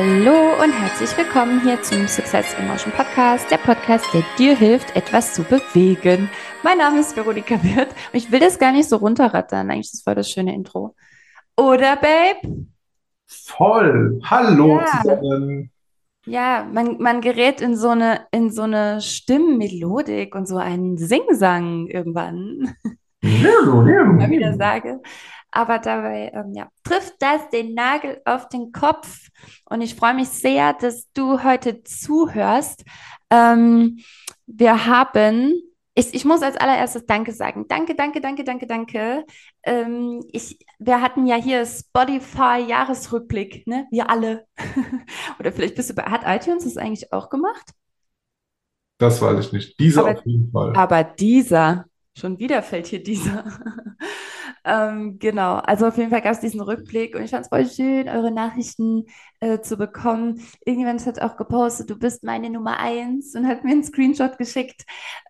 Hallo und herzlich willkommen hier zum Success Emotion Podcast, der Podcast, der dir hilft, etwas zu bewegen. Mein Name ist Veronika Wirth und ich will das gar nicht so runterrattern. Eigentlich ist das voll das schöne Intro. Oder, Babe? Voll. Hallo Ja. zusammen. Ja, man, man gerät in so eine, in so eine Stimmmelodik und so einen Singsang irgendwann. mal wieder sage. Aber dabei ähm, ja, trifft das den Nagel auf den Kopf. Und ich freue mich sehr, dass du heute zuhörst. Ähm, wir haben, ich, ich muss als allererstes Danke sagen. Danke, danke, danke, danke, danke. Ähm, ich, wir hatten ja hier Spotify-Jahresrückblick, ne? Wir alle. Oder vielleicht bist du bei, hat iTunes das eigentlich auch gemacht? Das weiß ich nicht. Dieser Aber auf jeden Fall. Aber dieser, schon wieder fällt hier dieser. ähm, genau, also auf jeden Fall gab es diesen Rückblick und ich fand es voll schön, eure Nachrichten äh, zu bekommen. Irgendjemand hat auch gepostet, du bist meine Nummer eins und hat mir einen Screenshot geschickt,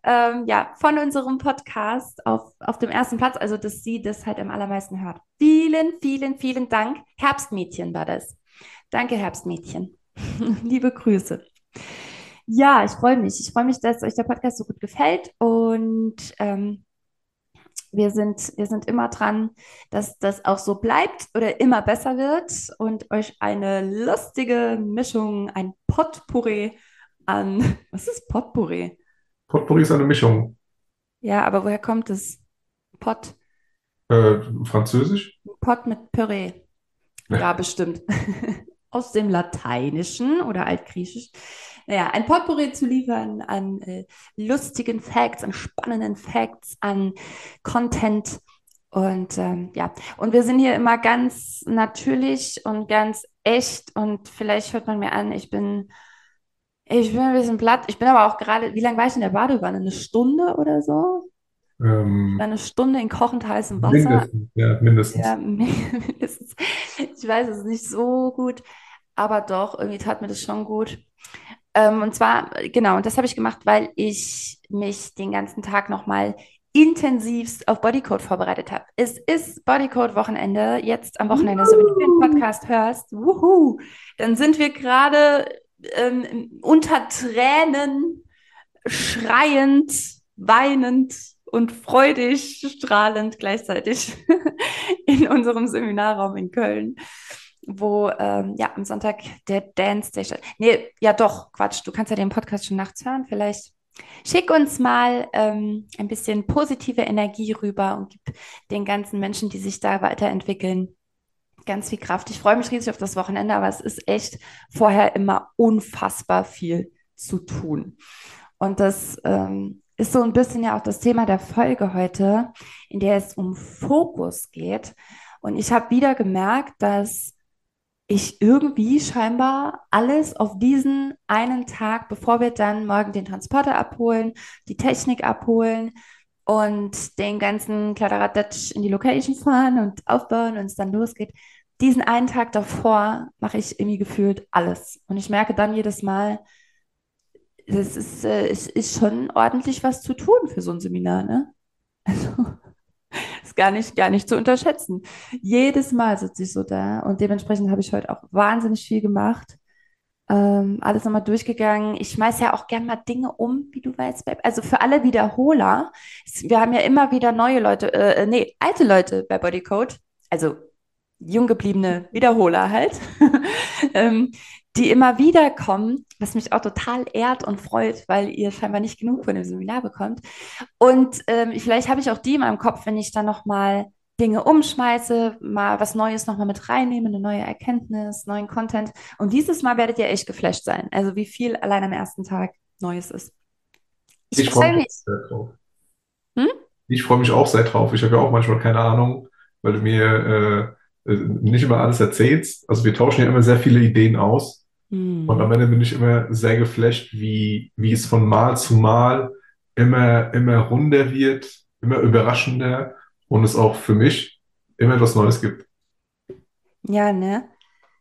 ähm, ja, von unserem Podcast auf, auf dem ersten Platz, also dass sie das halt am allermeisten hört. Vielen, vielen, vielen Dank. Herbstmädchen war das. Danke, Herbstmädchen. Liebe Grüße. Ja, ich freue mich. Ich freue mich, dass euch der Podcast so gut gefällt und ähm, wir sind, wir sind immer dran, dass das auch so bleibt oder immer besser wird und euch eine lustige Mischung, ein Potpourri an, was ist Potpourri? Potpourri ist eine Mischung. Ja, aber woher kommt es? Pot, Äh, Französisch? Pot mit Püree. Ja, bestimmt. Aus dem Lateinischen oder Altgriechisch. Naja, ein Potpourri zu liefern an äh, lustigen Facts, an spannenden Facts, an Content. Und ähm, ja, und wir sind hier immer ganz natürlich und ganz echt. Und vielleicht hört man mir an, ich bin, ich bin ein bisschen platt. Ich bin aber auch gerade, wie lange war ich in der Badewanne? Eine Stunde oder so? Ähm, eine Stunde in kochend heißem Wasser. mindestens, ja, Ja, mindestens. mindestens. Ich weiß es nicht so gut, aber doch, irgendwie tat mir das schon gut. Ähm, und zwar, genau, und das habe ich gemacht, weil ich mich den ganzen Tag nochmal intensivst auf Bodycode vorbereitet habe. Es ist Bodycode-Wochenende, jetzt am Wochenende, so wenn du den Podcast hörst, wuhu, dann sind wir gerade ähm, unter Tränen, schreiend, weinend und freudig, strahlend gleichzeitig in unserem Seminarraum in Köln wo ähm, ja am Sonntag der Dance Day statt. Nee, ja doch, Quatsch, du kannst ja den Podcast schon nachts hören. Vielleicht schick uns mal ähm, ein bisschen positive Energie rüber und gib den ganzen Menschen, die sich da weiterentwickeln, ganz viel Kraft. Ich freue mich riesig auf das Wochenende, aber es ist echt vorher immer unfassbar viel zu tun. Und das ähm, ist so ein bisschen ja auch das Thema der Folge heute, in der es um Fokus geht. Und ich habe wieder gemerkt, dass ich irgendwie scheinbar alles auf diesen einen Tag, bevor wir dann morgen den Transporter abholen, die Technik abholen und den ganzen Kladderadatsch in die Location fahren und aufbauen und es dann losgeht, diesen einen Tag davor mache ich irgendwie gefühlt alles. Und ich merke dann jedes Mal, das ist, äh, es ist schon ordentlich was zu tun für so ein Seminar, ne? Also, ist gar nicht, gar nicht zu unterschätzen. Jedes Mal sitze ich so da und dementsprechend habe ich heute auch wahnsinnig viel gemacht. Ähm, alles nochmal durchgegangen. Ich schmeiße ja auch gern mal Dinge um, wie du weißt. Babe. Also für alle Wiederholer, wir haben ja immer wieder neue Leute, äh, nee, alte Leute bei Bodycode, also jung gebliebene Wiederholer halt, ähm, die immer wieder kommen, was mich auch total ehrt und freut, weil ihr scheinbar nicht genug von dem Seminar bekommt. Und ähm, vielleicht habe ich auch die in meinem Kopf, wenn ich dann nochmal Dinge umschmeiße, mal was Neues nochmal mit reinnehme, eine neue Erkenntnis, neuen Content. Und dieses Mal werdet ihr echt geflasht sein. Also wie viel allein am ersten Tag Neues ist. Ich Ich freue mich sehr drauf. Hm? Ich freue mich auch sehr drauf. Ich habe ja auch manchmal keine Ahnung, weil du mir äh, äh, nicht immer alles erzählst. Also wir tauschen ja immer sehr viele Ideen aus. Und am. Ende bin ich immer sehr geflasht, wie, wie es von Mal zu Mal immer, immer runder wird, immer überraschender und es auch für mich immer etwas Neues gibt. Ja, ne?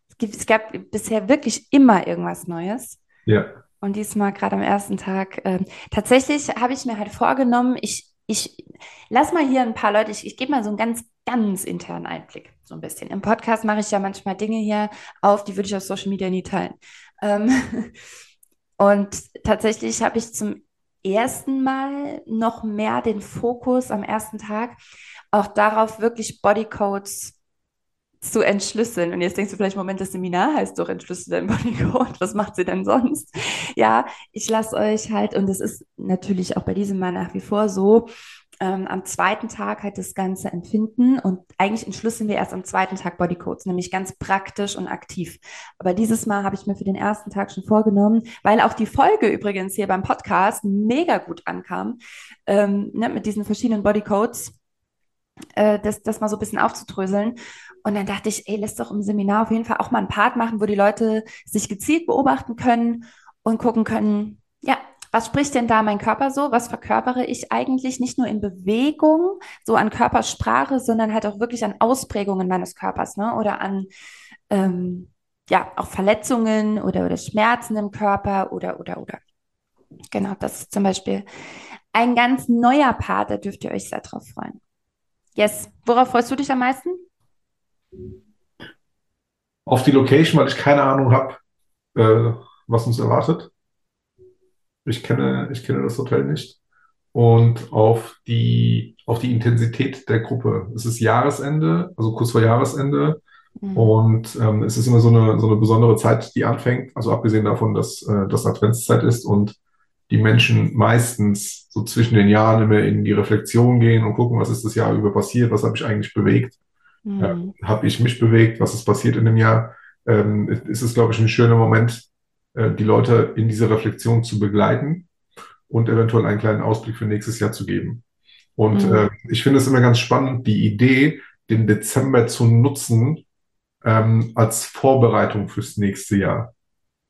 Es gibt, es gab bisher wirklich immer irgendwas Neues. Ja. Und diesmal gerade am ersten Tag. Ähm, tatsächlich habe ich mir halt vorgenommen, ich, ich lass mal hier ein paar Leute, ich, ich gebe mal so einen ganz ganz internen Einblick, so ein bisschen. Im Podcast mache ich ja manchmal Dinge hier auf, die würde ich auf Social Media nie teilen. Ähm, und tatsächlich habe ich zum ersten Mal noch mehr den Fokus am ersten Tag auch darauf, wirklich Bodycodes zu entschlüsseln. Und jetzt denkst du vielleicht, Moment, das Seminar heißt doch Entschlüssel dein Bodycode. Was macht sie denn sonst? Ja, ich lasse euch halt, und es ist natürlich auch bei diesem Mal nach wie vor so, ähm, am zweiten Tag halt das Ganze empfinden und eigentlich entschlüsseln wir erst am zweiten Tag Bodycodes, nämlich ganz praktisch und aktiv. Aber dieses Mal habe ich mir für den ersten Tag schon vorgenommen, weil auch die Folge übrigens hier beim Podcast mega gut ankam, ähm, ne, mit diesen verschiedenen Bodycodes, äh, das, das mal so ein bisschen aufzudröseln. Und dann dachte ich, ey, lass doch im Seminar auf jeden Fall auch mal einen Part machen, wo die Leute sich gezielt beobachten können und gucken können, ja, was spricht denn da mein Körper so? Was verkörpere ich eigentlich nicht nur in Bewegung, so an Körpersprache, sondern halt auch wirklich an Ausprägungen meines Körpers, ne? Oder an ähm, ja auch Verletzungen oder, oder Schmerzen im Körper oder oder oder. Genau, das ist zum Beispiel ein ganz neuer Part, da dürft ihr euch sehr drauf freuen. Yes, worauf freust du dich am meisten? Auf die Location, weil ich keine Ahnung habe, äh, was uns erwartet. Ich kenne, ich kenne das Hotel nicht. Und auf die, auf die Intensität der Gruppe. Es ist Jahresende, also kurz vor Jahresende. Mhm. Und ähm, es ist immer so eine, so eine besondere Zeit, die anfängt. Also abgesehen davon, dass äh, das Adventszeit ist und die Menschen meistens so zwischen den Jahren immer in die Reflexion gehen und gucken, was ist das Jahr über passiert, was habe ich eigentlich bewegt. Mhm. Äh, Habe ich mich bewegt? Was ist passiert in dem Jahr? Ähm, ist es, glaube ich, ein schöner Moment, äh, die Leute in diese Reflexion zu begleiten und eventuell einen kleinen Ausblick für nächstes Jahr zu geben. Und mhm. äh, ich finde es immer ganz spannend, die Idee, den Dezember zu nutzen ähm, als Vorbereitung fürs nächste Jahr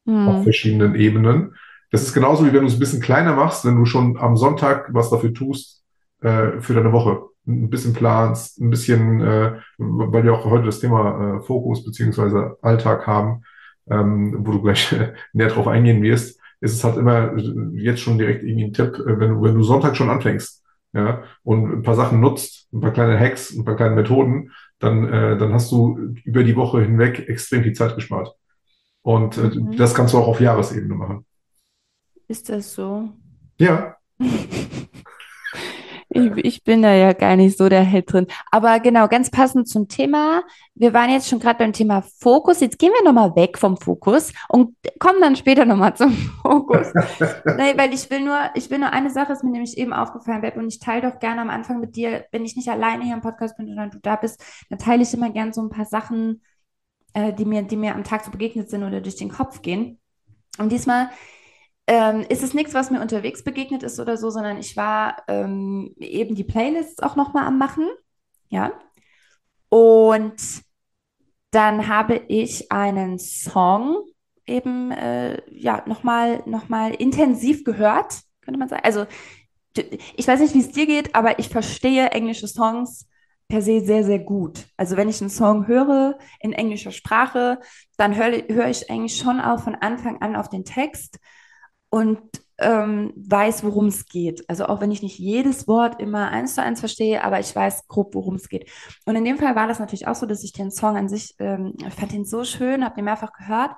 mhm. auf verschiedenen Ebenen. Das ist genauso wie wenn du es ein bisschen kleiner machst, wenn du schon am Sonntag was dafür tust äh, für deine Woche ein bisschen planst, ein bisschen, äh, weil wir auch heute das Thema äh, Fokus beziehungsweise Alltag haben, ähm, wo du gleich näher drauf eingehen wirst, ist es halt immer jetzt schon direkt irgendwie ein Tipp, äh, wenn du, wenn du Sonntag schon anfängst, ja, und ein paar Sachen nutzt, ein paar kleine Hacks, ein paar kleine Methoden, dann, äh, dann hast du über die Woche hinweg extrem viel Zeit gespart. Und äh, mhm. das kannst du auch auf Jahresebene machen. Ist das so? Ja. Ich, ich, bin da ja gar nicht so der Held drin. Aber genau, ganz passend zum Thema. Wir waren jetzt schon gerade beim Thema Fokus. Jetzt gehen wir nochmal weg vom Fokus und kommen dann später nochmal zum Fokus. nee, weil ich will nur, ich will nur eine Sache, ist mir nämlich eben aufgefallen, Web, und ich teile doch gerne am Anfang mit dir, wenn ich nicht alleine hier im Podcast bin, sondern du da bist, dann teile ich immer gerne so ein paar Sachen, äh, die mir, die mir am Tag so begegnet sind oder durch den Kopf gehen. Und diesmal ähm, ist es nichts, was mir unterwegs begegnet ist oder so, sondern ich war ähm, eben die Playlists auch nochmal am Machen. Ja. Und dann habe ich einen Song eben äh, ja nochmal noch mal intensiv gehört, könnte man sagen. Also ich weiß nicht, wie es dir geht, aber ich verstehe englische Songs per se sehr, sehr gut. Also wenn ich einen Song höre in englischer Sprache, dann höre hör ich eigentlich schon auch von Anfang an auf den Text und ähm, weiß, worum es geht. Also auch wenn ich nicht jedes Wort immer eins zu eins verstehe, aber ich weiß grob, worum es geht. Und in dem Fall war das natürlich auch so, dass ich den Song an sich, ähm, fand den so schön, habe den mehrfach gehört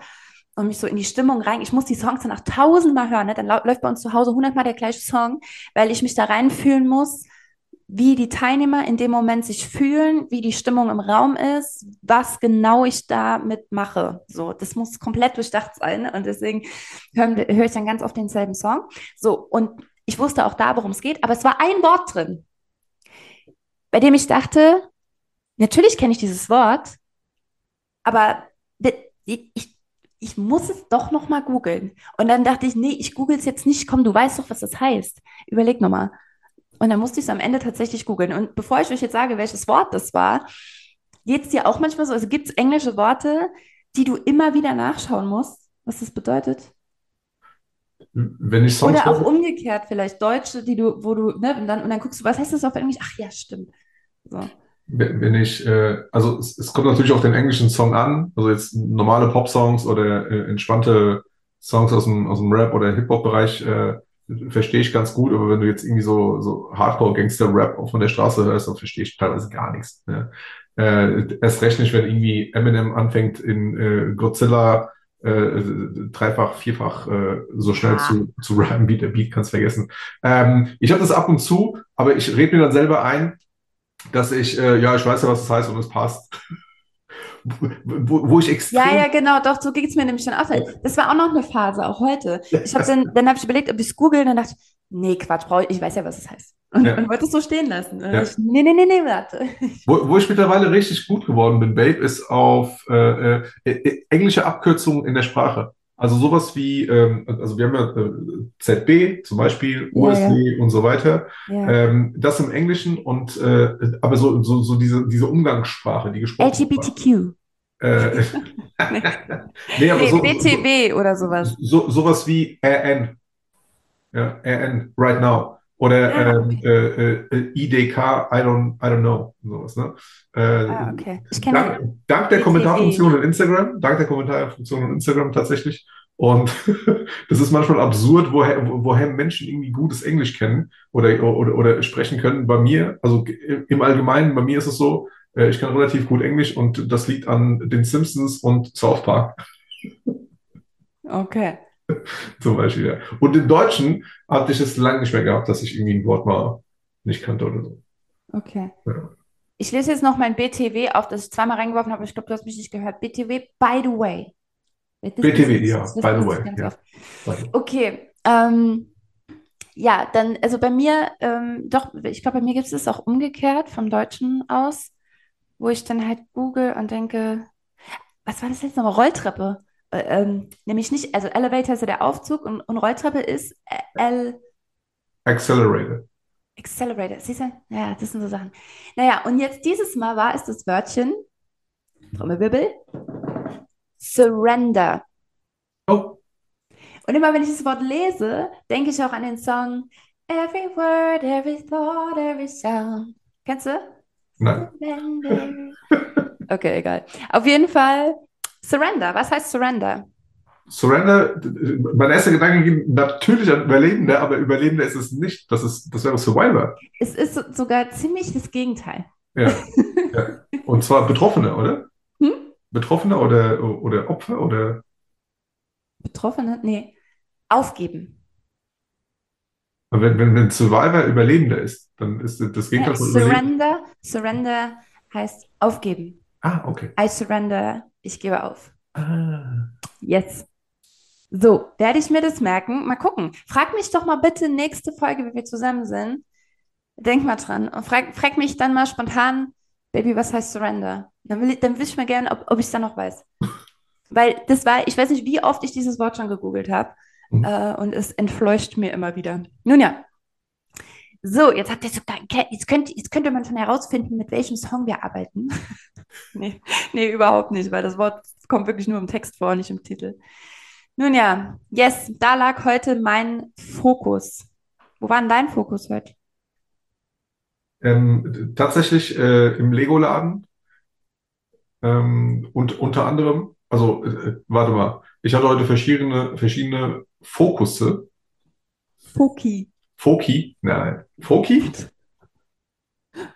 und mich so in die Stimmung rein. Ich muss die Songs dann auch tausendmal hören. Ne? Dann läuft bei uns zu Hause hundertmal der gleiche Song, weil ich mich da reinfühlen muss wie die Teilnehmer in dem Moment sich fühlen, wie die Stimmung im Raum ist, was genau ich damit mache. So, das muss komplett durchdacht sein und deswegen höre hör ich dann ganz oft denselben Song. So, und ich wusste auch da, worum es geht, aber es war ein Wort drin, bei dem ich dachte, natürlich kenne ich dieses Wort, aber ich, ich muss es doch noch mal googeln. Und dann dachte ich, nee, ich google es jetzt nicht. Komm, du weißt doch, was das heißt. Überleg noch mal. Und dann musste ich es am Ende tatsächlich googeln. Und bevor ich euch jetzt sage, welches Wort das war, geht es dir auch manchmal so, also gibt es englische Worte, die du immer wieder nachschauen musst, was das bedeutet? Wenn ich Songs Oder auch umgekehrt vielleicht Deutsche, die du, wo du, ne, und dann, und dann guckst du, was heißt das auf Englisch? Ach ja, stimmt. So. Wenn ich, äh, also es, es, kommt natürlich auf den englischen Song an, also jetzt normale Pop-Songs oder äh, entspannte Songs aus dem, aus dem Rap- oder Hip-Hop-Bereich, äh, verstehe ich ganz gut, aber wenn du jetzt irgendwie so, so Hardcore-Gangster-Rap von der Straße hörst, dann verstehe ich teilweise gar nichts. Ne? Äh, erst recht nicht, wenn irgendwie Eminem anfängt in äh, Godzilla äh, dreifach, vierfach äh, so schnell Ja. zu, zu rappen wie der Beat, kannst vergessen. Ähm, ich habe das ab und zu, aber ich rede mir dann selber ein, dass ich, äh, ja, ich weiß ja, was das heißt und es passt. Wo, wo ich extrem Ja, ja, genau, doch, so ging es mir nämlich schon auch. Das war auch noch eine Phase, auch heute. Ich habe dann, dann habe ich überlegt, ob ich es google, und dann dachte ich, nee, Quatsch, brauch ich, ich weiß ja, was es heißt. Und, Ja. und wollte es so stehen lassen. Ja. ich, nee, nee, nee, nee, warte. Wo, wo ich mittlerweile richtig gut geworden bin, Babe, ist auf äh, äh, englische Abkürzungen in der Sprache. Also sowas wie, ähm, also wir haben ja äh, ZB zum Beispiel, Ja, USD und so weiter. Ja. Ähm, das im Englischen und äh, aber so, so, so diese, diese Umgangssprache, die gesprochene Sprache. LGBTQ. Äh, nee, aber Nee, so, BTW oder sowas. so, sowas wie RN. Ja, RN, right now. Oder Ah, ähm, äh, äh, IDK, I don't, I don't know. Sowas, ne? Äh, Ah, okay. Ich Dank, dank der. Kommentarfunktion in Instagram, dank der Kommentarfunktion in Instagram tatsächlich. Und das ist manchmal absurd, woher, wo- woher Menschen irgendwie gutes Englisch kennen oder, oder, oder sprechen können. Bei mir, also im Allgemeinen, bei mir ist es so, äh, ich kann relativ gut Englisch und das liegt an den Simpsons und South Park Okay. zum Beispiel. Ja. Und im Deutschen hatte ich es lange nicht mehr gehabt, dass ich irgendwie ein Wort mal nicht kannte oder so. Okay. Ja. Ich lese jetzt noch mein BTW auf, das ich zweimal reingeworfen habe. aber Ich glaube, du hast mich nicht gehört. BTW, by the way. Das BTW, ist- ja, by the way, ja. Okay, ähm, ja, dann, also bei mir, ähm, doch, ich glaube, bei mir gibt es auch umgekehrt vom Deutschen aus, wo ich dann halt google und denke, was war das jetzt nochmal? Rolltreppe. Äh, ähm, nämlich nicht, also Elevator ist ja der Aufzug und, und Rolltreppe ist äh, L Accelerator. Accelerator. Siehst du? Ja, das sind so Sachen. Naja, und jetzt dieses Mal war es das Wörtchen, Trommelwirbel, Surrender. Oh, Und immer wenn ich das Wort lese, denke ich auch an den Song Every word, every thought, every sound. Kennst du? nein. Okay, egal. Auf jeden Fall Surrender. Was heißt Surrender? Surrender, mein erster Gedanke ging natürlich an Überlebende, aber Überlebende ist es nicht. Das ist, das wäre Survivor. Es ist so- sogar ziemlich das Gegenteil. Ja. ja. Und zwar Betroffene, oder? Hm? Betroffene oder, oder Opfer oder Betroffene? Nee. Aufgeben. wenn, wenn, wenn Survivor Überlebender ist, dann ist das Ja, Gegenteil von Überleben. Surrender. Surrender heißt aufgeben. Ah, okay. I surrender. Ich gebe auf. Ah. Yes. So, werde ich mir das merken. Mal gucken. Frag mich doch mal bitte nächste Folge, wenn wir zusammen sind. Denk mal dran und frag, frag mich dann mal spontan, Baby, was heißt Surrender? Dann will ich, dann wüsste ich mir gerne, ob, ob ich es dann noch weiß. Weil das war, ich weiß nicht, wie oft ich dieses Wort schon gegoogelt habe. Mhm. Äh, und es entfleucht mir immer wieder. Nun ja. So, jetzt habt ihr sogar, jetzt könnt, jetzt könnte man schon herausfinden, mit welchem Song wir arbeiten. nee, nee, überhaupt nicht, weil das Wort kommt wirklich nur im Text vor, nicht im Titel. Nun ja, yes, da lag heute mein Fokus. Wo war denn dein Fokus heute? Ähm, tatsächlich äh, im Lego-Laden ähm, und unter anderem, also äh, warte mal, ich hatte heute verschiedene, verschiedene Fokusse. Foki. Foki, nein, Foki?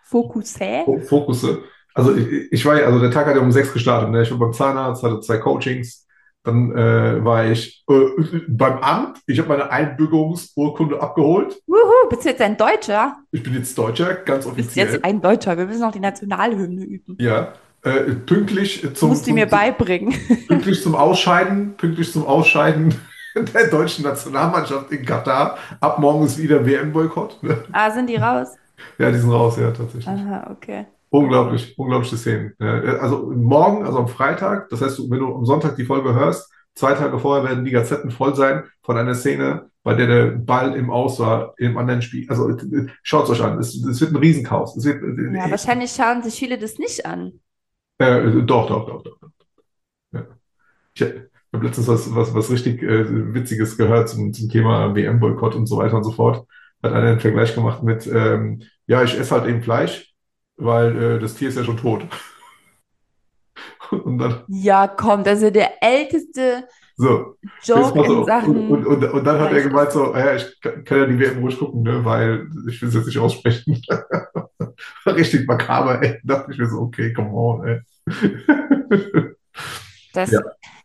Fokus, hä? Fo- Fokusse. Also ich, ich war ja, also der Tag hat ja um sechs gestartet. Ne? Ich war beim Zahnarzt, hatte zwei Coachings. Dann äh, war ich äh, beim Amt. Ich habe meine Einbürgerungsurkunde abgeholt. Wuhu, bist du jetzt ein Deutscher? Ich bin jetzt Deutscher, ganz Du bist offiziell. jetzt ein Deutscher. Wir müssen noch die Nationalhymne üben. Ja, äh, pünktlich Du zum, musst die mir beibringen. pünktlich zum Ausscheiden, pünktlich zum Ausscheiden der deutschen Nationalmannschaft in Katar. Ab morgen ist wieder WM-Boykott. Ne? Ah, sind die raus? Ja, die sind raus, ja, tatsächlich. Aha, okay. Unglaublich, unglaubliche Szenen. Also morgen, also am Freitag, das heißt, wenn du am Sonntag die Folge hörst, zwei Tage vorher werden die Gazetten voll sein von einer Szene, bei der der Ball im Aus war, im anderen Spiel. Also äh, schaut es euch an, es, es wird ein Riesenchaos. Es wird, äh, Ja, wahrscheinlich schauen sich viele das nicht an. Äh, doch, doch, doch, doch. doch. Ja. Ich habe letztens was, was, was richtig äh, Witziges gehört zum, zum Thema WM-Boykott und so weiter und so fort. Hat einer einen Vergleich gemacht mit, ähm, ja, ich esse halt eben Fleisch, weil äh, das Tier ist ja schon tot. Und dann, Ja, komm, das ist ja der älteste So. Joke so, in Sachen. und, und, und dann hat er gemeint so, ja, ich kann kann ja die WM ruhig gucken, ne, weil ich will es jetzt nicht aussprechen. Richtig makaber, ey. Da dachte ich mir so, okay, come on, ey. Das, Ja.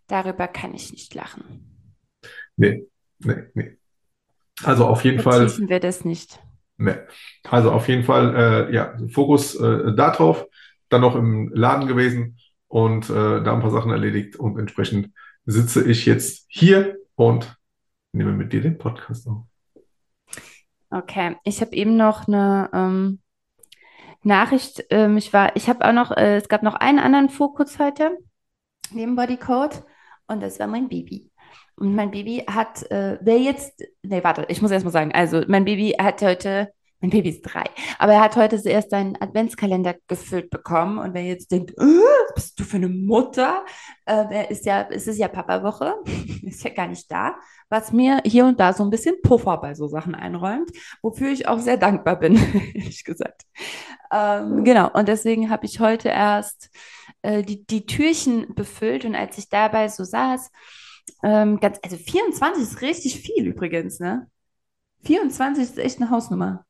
Darüber kann ich nicht lachen. Nee, nee, nee. Also auf jeden Fall, Vertiefen wir das nicht. nee. Also auf jeden Fall, äh, ja, Fokus äh, darauf, dann noch im Laden gewesen und äh, da ein paar Sachen erledigt und entsprechend sitze ich jetzt hier und nehme mit dir den Podcast auf. Okay, ich habe eben noch eine ähm, Nachricht. Ähm, ich war, ich habe auch noch, äh, es gab noch einen anderen Fokus heute neben Bodycode und das war mein Baby. Und mein Baby hat, äh, wer jetzt, nee, warte, ich muss erst mal sagen, also mein Baby hat heute, mein Baby ist drei, aber er hat heute zuerst seinen Adventskalender gefüllt bekommen und wer jetzt denkt, äh, bist du für eine Mutter? Äh, er ist ja, es ist ja Papa-Woche, ist ja gar nicht da, was mir hier und da so ein bisschen Puffer bei so Sachen einräumt, wofür ich auch sehr dankbar bin, ehrlich gesagt. Ähm, genau, und deswegen habe ich heute erst äh, die, die Türchen befüllt und als ich dabei so saß, ähm, ganz, also 24 ist richtig viel übrigens, ne? 24 ist echt eine Hausnummer.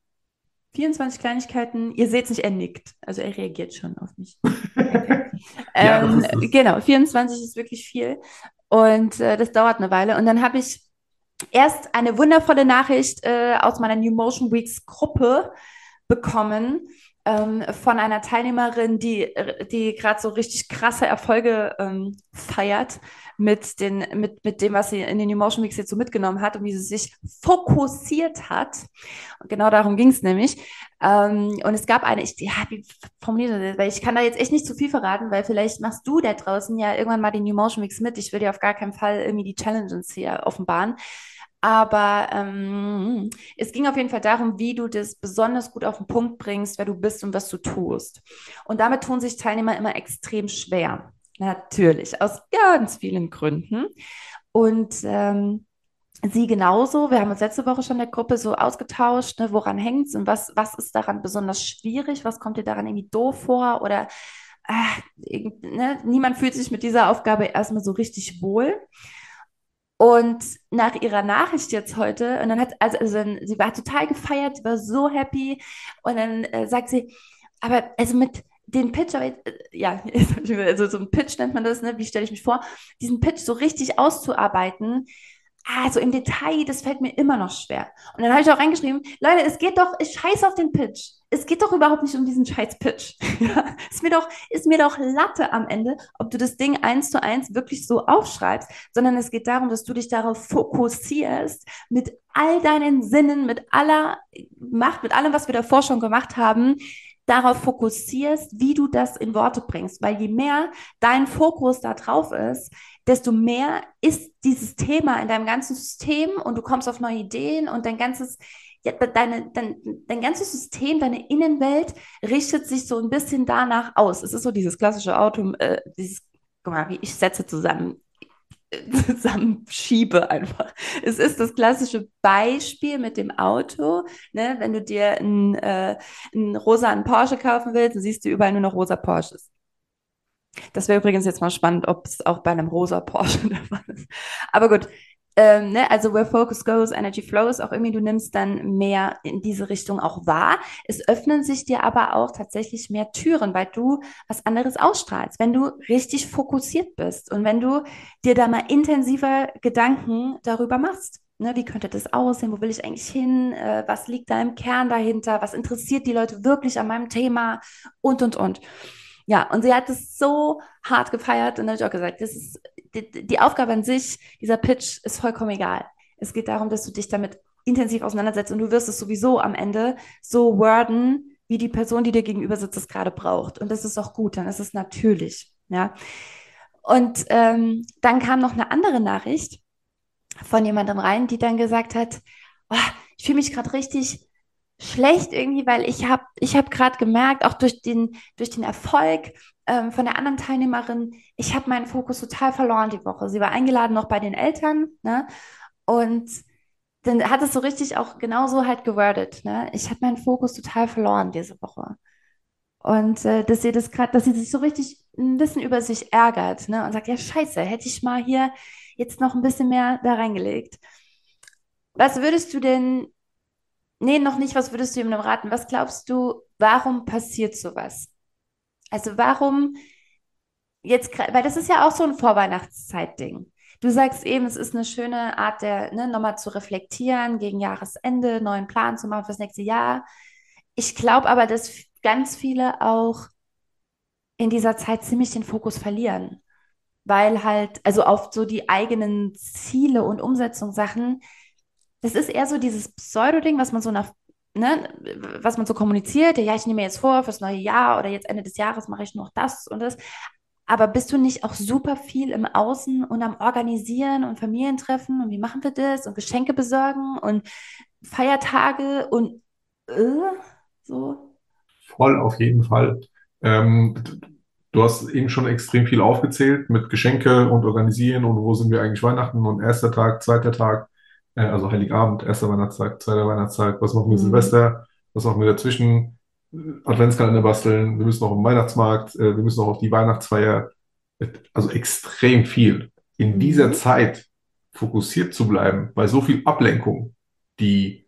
24 Kleinigkeiten, ihr seht es nicht, er nickt. Also er reagiert schon auf mich. Okay. Ja, ähm, es. genau, 24 ist wirklich viel. Und äh, das dauert eine Weile. Und dann habe ich erst eine wundervolle Nachricht äh, aus meiner New Motion Weeks Gruppe bekommen ähm, von einer Teilnehmerin, die, die gerade so richtig krasse Erfolge ähm, feiert mit, den, mit, mit dem, was sie in den New Motion Weeks jetzt so mitgenommen hat und wie sie sich fokussiert hat. Und genau darum ging es nämlich. Ähm, und es gab eine, ich, ja, wie formuliere ich das? Weil ich kann da jetzt echt nicht zu viel verraten, weil vielleicht machst du da draußen ja irgendwann mal die New Motion Weeks mit. Ich will dir auf gar keinen Fall irgendwie die Challenges hier offenbaren. Aber ähm, es ging auf jeden Fall darum, wie du das besonders gut auf den Punkt bringst, wer du bist und was du tust. Und damit tun sich Teilnehmer immer extrem schwer. Natürlich, aus ganz vielen Gründen. Und ähm, sie genauso. Wir haben uns letzte Woche schon in der Gruppe so ausgetauscht, ne, woran hängt es und was, was ist daran besonders schwierig? Was kommt dir daran irgendwie doof vor? Oder äh, ne, niemand fühlt sich mit dieser Aufgabe erstmal so richtig wohl. Und nach ihrer Nachricht jetzt heute, und dann hat, also, also sie war total gefeiert, sie war so happy. Und dann äh, sagt sie, aber also mit den Pitch, aber, äh, ja, also so ein Pitch nennt man das, ne? Wie stelle ich mich vor, diesen Pitch so richtig auszuarbeiten, ah, so im Detail, das fällt mir immer noch schwer. Und dann habe ich auch reingeschrieben, Leute, es geht doch, ich scheiß auf den Pitch. Es geht doch überhaupt nicht um diesen scheiß Pitch. Ist mir doch, ist mir doch Latte am Ende, ob du das Ding eins zu eins wirklich so aufschreibst, sondern es geht darum, dass du dich darauf fokussierst, mit all deinen Sinnen, mit aller Macht, mit allem, was wir davor schon gemacht haben, darauf fokussierst, wie du das in Worte bringst. Weil je mehr dein Fokus da drauf ist, desto mehr ist dieses Thema in deinem ganzen System und du kommst auf neue Ideen und dein ganzes, ja, deine, dein, dein ganzes System, deine Innenwelt richtet sich so ein bisschen danach aus. Es ist so dieses klassische Auto, äh, dieses, guck mal, wie ich setze zusammen zusammenschiebe einfach. Es ist das klassische Beispiel mit dem Auto. Ne? Wenn du dir einen, äh, einen rosa einen Porsche kaufen willst, dann siehst du überall nur noch rosa Porsches. Das wäre übrigens jetzt mal spannend, ob es auch bei einem rosa Porsche der Fall ist. Aber gut, ähm, ne, also where focus goes, energy flows, auch irgendwie du nimmst dann mehr in diese Richtung auch wahr. Es öffnen sich dir aber auch tatsächlich mehr Türen, weil du was anderes ausstrahlst, wenn du richtig fokussiert bist und wenn du dir da mal intensiver Gedanken darüber machst. Ne, wie könnte das aussehen? Wo will ich eigentlich hin? Äh, was liegt da im Kern dahinter? Was interessiert die Leute wirklich an meinem Thema? Und, und, und. Ja, und sie hat es so hart gefeiert und dann auch gesagt, das ist die, die Aufgabe an sich, dieser Pitch ist vollkommen egal. Es geht darum, dass du dich damit intensiv auseinandersetzt und du wirst es sowieso am Ende so worden, wie die Person, die dir gegenüber sitzt, es gerade braucht. Und das ist auch gut, dann ist es natürlich. Ja. Und ähm, dann kam noch eine andere Nachricht von jemandem rein, die dann gesagt hat, oh, ich fühle mich gerade richtig schlecht irgendwie, weil ich habe ich hab gerade gemerkt, auch durch den, durch den Erfolg ähm, von der anderen Teilnehmerin, ich habe meinen Fokus total verloren die Woche. Sie war eingeladen noch bei den Eltern, ne? Und dann hat es so richtig auch genauso halt gewordet, ne? Ich habe meinen Fokus total verloren diese Woche. Und äh, dass sie das gerade, dass sie sich so richtig ein bisschen über sich ärgert, ne? Und sagt, ja, scheiße, hätte ich mal hier jetzt noch ein bisschen mehr da reingelegt. Was würdest du denn, nee, noch nicht, was würdest du ihm raten? Was glaubst du, warum passiert sowas? Also warum jetzt, weil das ist ja auch so ein Vorweihnachtszeit-Ding. Du sagst eben, es ist eine schöne Art, der, ne, nochmal zu reflektieren, gegen Jahresende, neuen Plan zu machen fürs nächste Jahr. Ich glaube aber, dass ganz viele auch in dieser Zeit ziemlich den Fokus verlieren, weil halt, also auf so die eigenen Ziele und Umsetzungssachen, das ist eher so dieses Pseudo-Ding, was man so nach, ne, was man so kommuniziert, ja, ich nehme mir jetzt vor, fürs neue Jahr oder jetzt Ende des Jahres mache ich noch das und das. Aber bist du nicht auch super viel im Außen und am Organisieren und Familientreffen und wie machen wir das und Geschenke besorgen und Feiertage und äh, so? Voll auf jeden Fall. Ähm, du hast eben schon extrem viel aufgezählt mit Geschenke und Organisieren und wo sind wir eigentlich Weihnachten und erster Tag, zweiter Tag, äh, also Heiligabend, erster Weihnachtstag, zweiter Weihnachtstag, was machen wir Mhm. Silvester, was machen wir dazwischen, Adventskalender basteln, wir müssen noch den Weihnachtsmarkt, äh, wir müssen noch auf die Weihnachtsfeier, also extrem viel. In dieser Mhm. Zeit fokussiert zu bleiben, bei so viel Ablenkung, die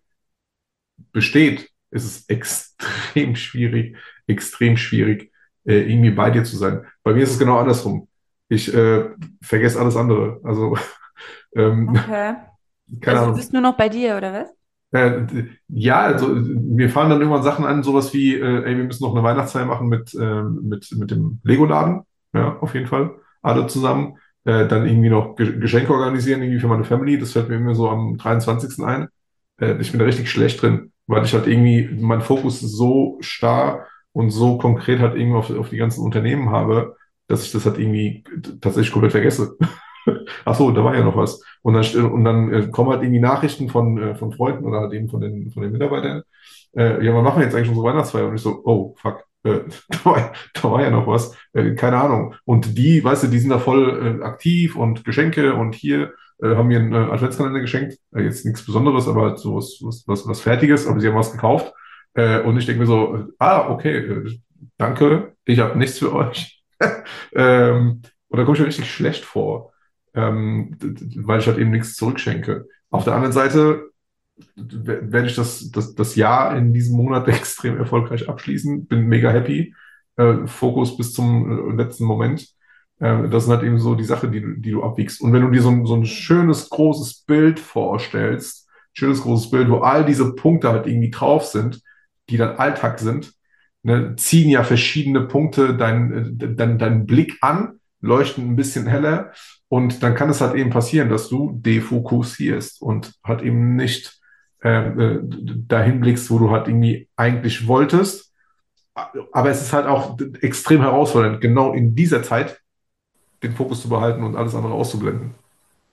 besteht, ist es extrem schwierig, extrem schwierig, äh, irgendwie bei dir zu sein. Bei mir ist es genau andersrum. Ich äh, vergesse alles andere. Also, ähm, Okay. Keine Also du Ahnung. bist nur noch bei dir, oder was? Äh, ja, also mir fallen dann irgendwann Sachen an, sowas wie, äh, ey, wir müssen noch eine Weihnachtsfeier machen mit, ähm, mit, mit dem Lego-Laden. Ja, auf jeden Fall. Alle zusammen. Äh, dann irgendwie noch Ge Geschenke organisieren, irgendwie für meine Family. Das fällt mir immer so am 23. ein. Äh, ich bin da richtig schlecht drin, weil ich halt irgendwie meinen Fokus so starr und so konkret halt irgendwie auf, auf die ganzen Unternehmen habe, dass ich das halt irgendwie tatsächlich komplett vergesse. Ach so, da war ja noch was. Und dann, und dann äh, kommen halt irgendwie Nachrichten von, äh, von Freunden oder halt eben von den, von den Mitarbeitern. Äh, ja, wann machen wir jetzt eigentlich unsere Weihnachtsfeier? Und ich so, oh, fuck, äh, da war, da war ja noch was. Äh, keine Ahnung. Und die, weißt du, die sind da voll äh, aktiv und Geschenke und hier äh, haben mir einen äh, Adventskalender geschenkt. Äh, jetzt nichts Besonderes, aber halt so was, was, was, was Fertiges, aber sie haben was gekauft. Äh, und ich denke mir so, ah, okay, äh, danke, ich habe nichts für euch. ähm, und da komme ich mir richtig schlecht vor ähm, weil ich halt eben nichts zurückschenke. Auf der anderen Seite werde ich das, das, das Jahr in diesem Monat extrem erfolgreich abschließen, bin mega happy, äh, Fokus bis zum äh, letzten Moment. Äh, das sind halt eben so die Sache, die du, die du abwiegst. Und wenn du dir so ein, so ein schönes, großes Bild vorstellst, schönes, großes Bild, wo all diese Punkte halt irgendwie drauf sind, die dann Alltag sind, ne, ziehen ja verschiedene Punkte deinen äh, dein, deinen Blick an, leuchten ein bisschen heller und dann kann es halt eben passieren, dass du defokussierst und halt eben nicht äh, äh, dahin blickst, wo du halt irgendwie eigentlich wolltest. Aber es ist halt auch extrem herausfordernd, genau in dieser Zeit den Fokus zu behalten und alles andere auszublenden.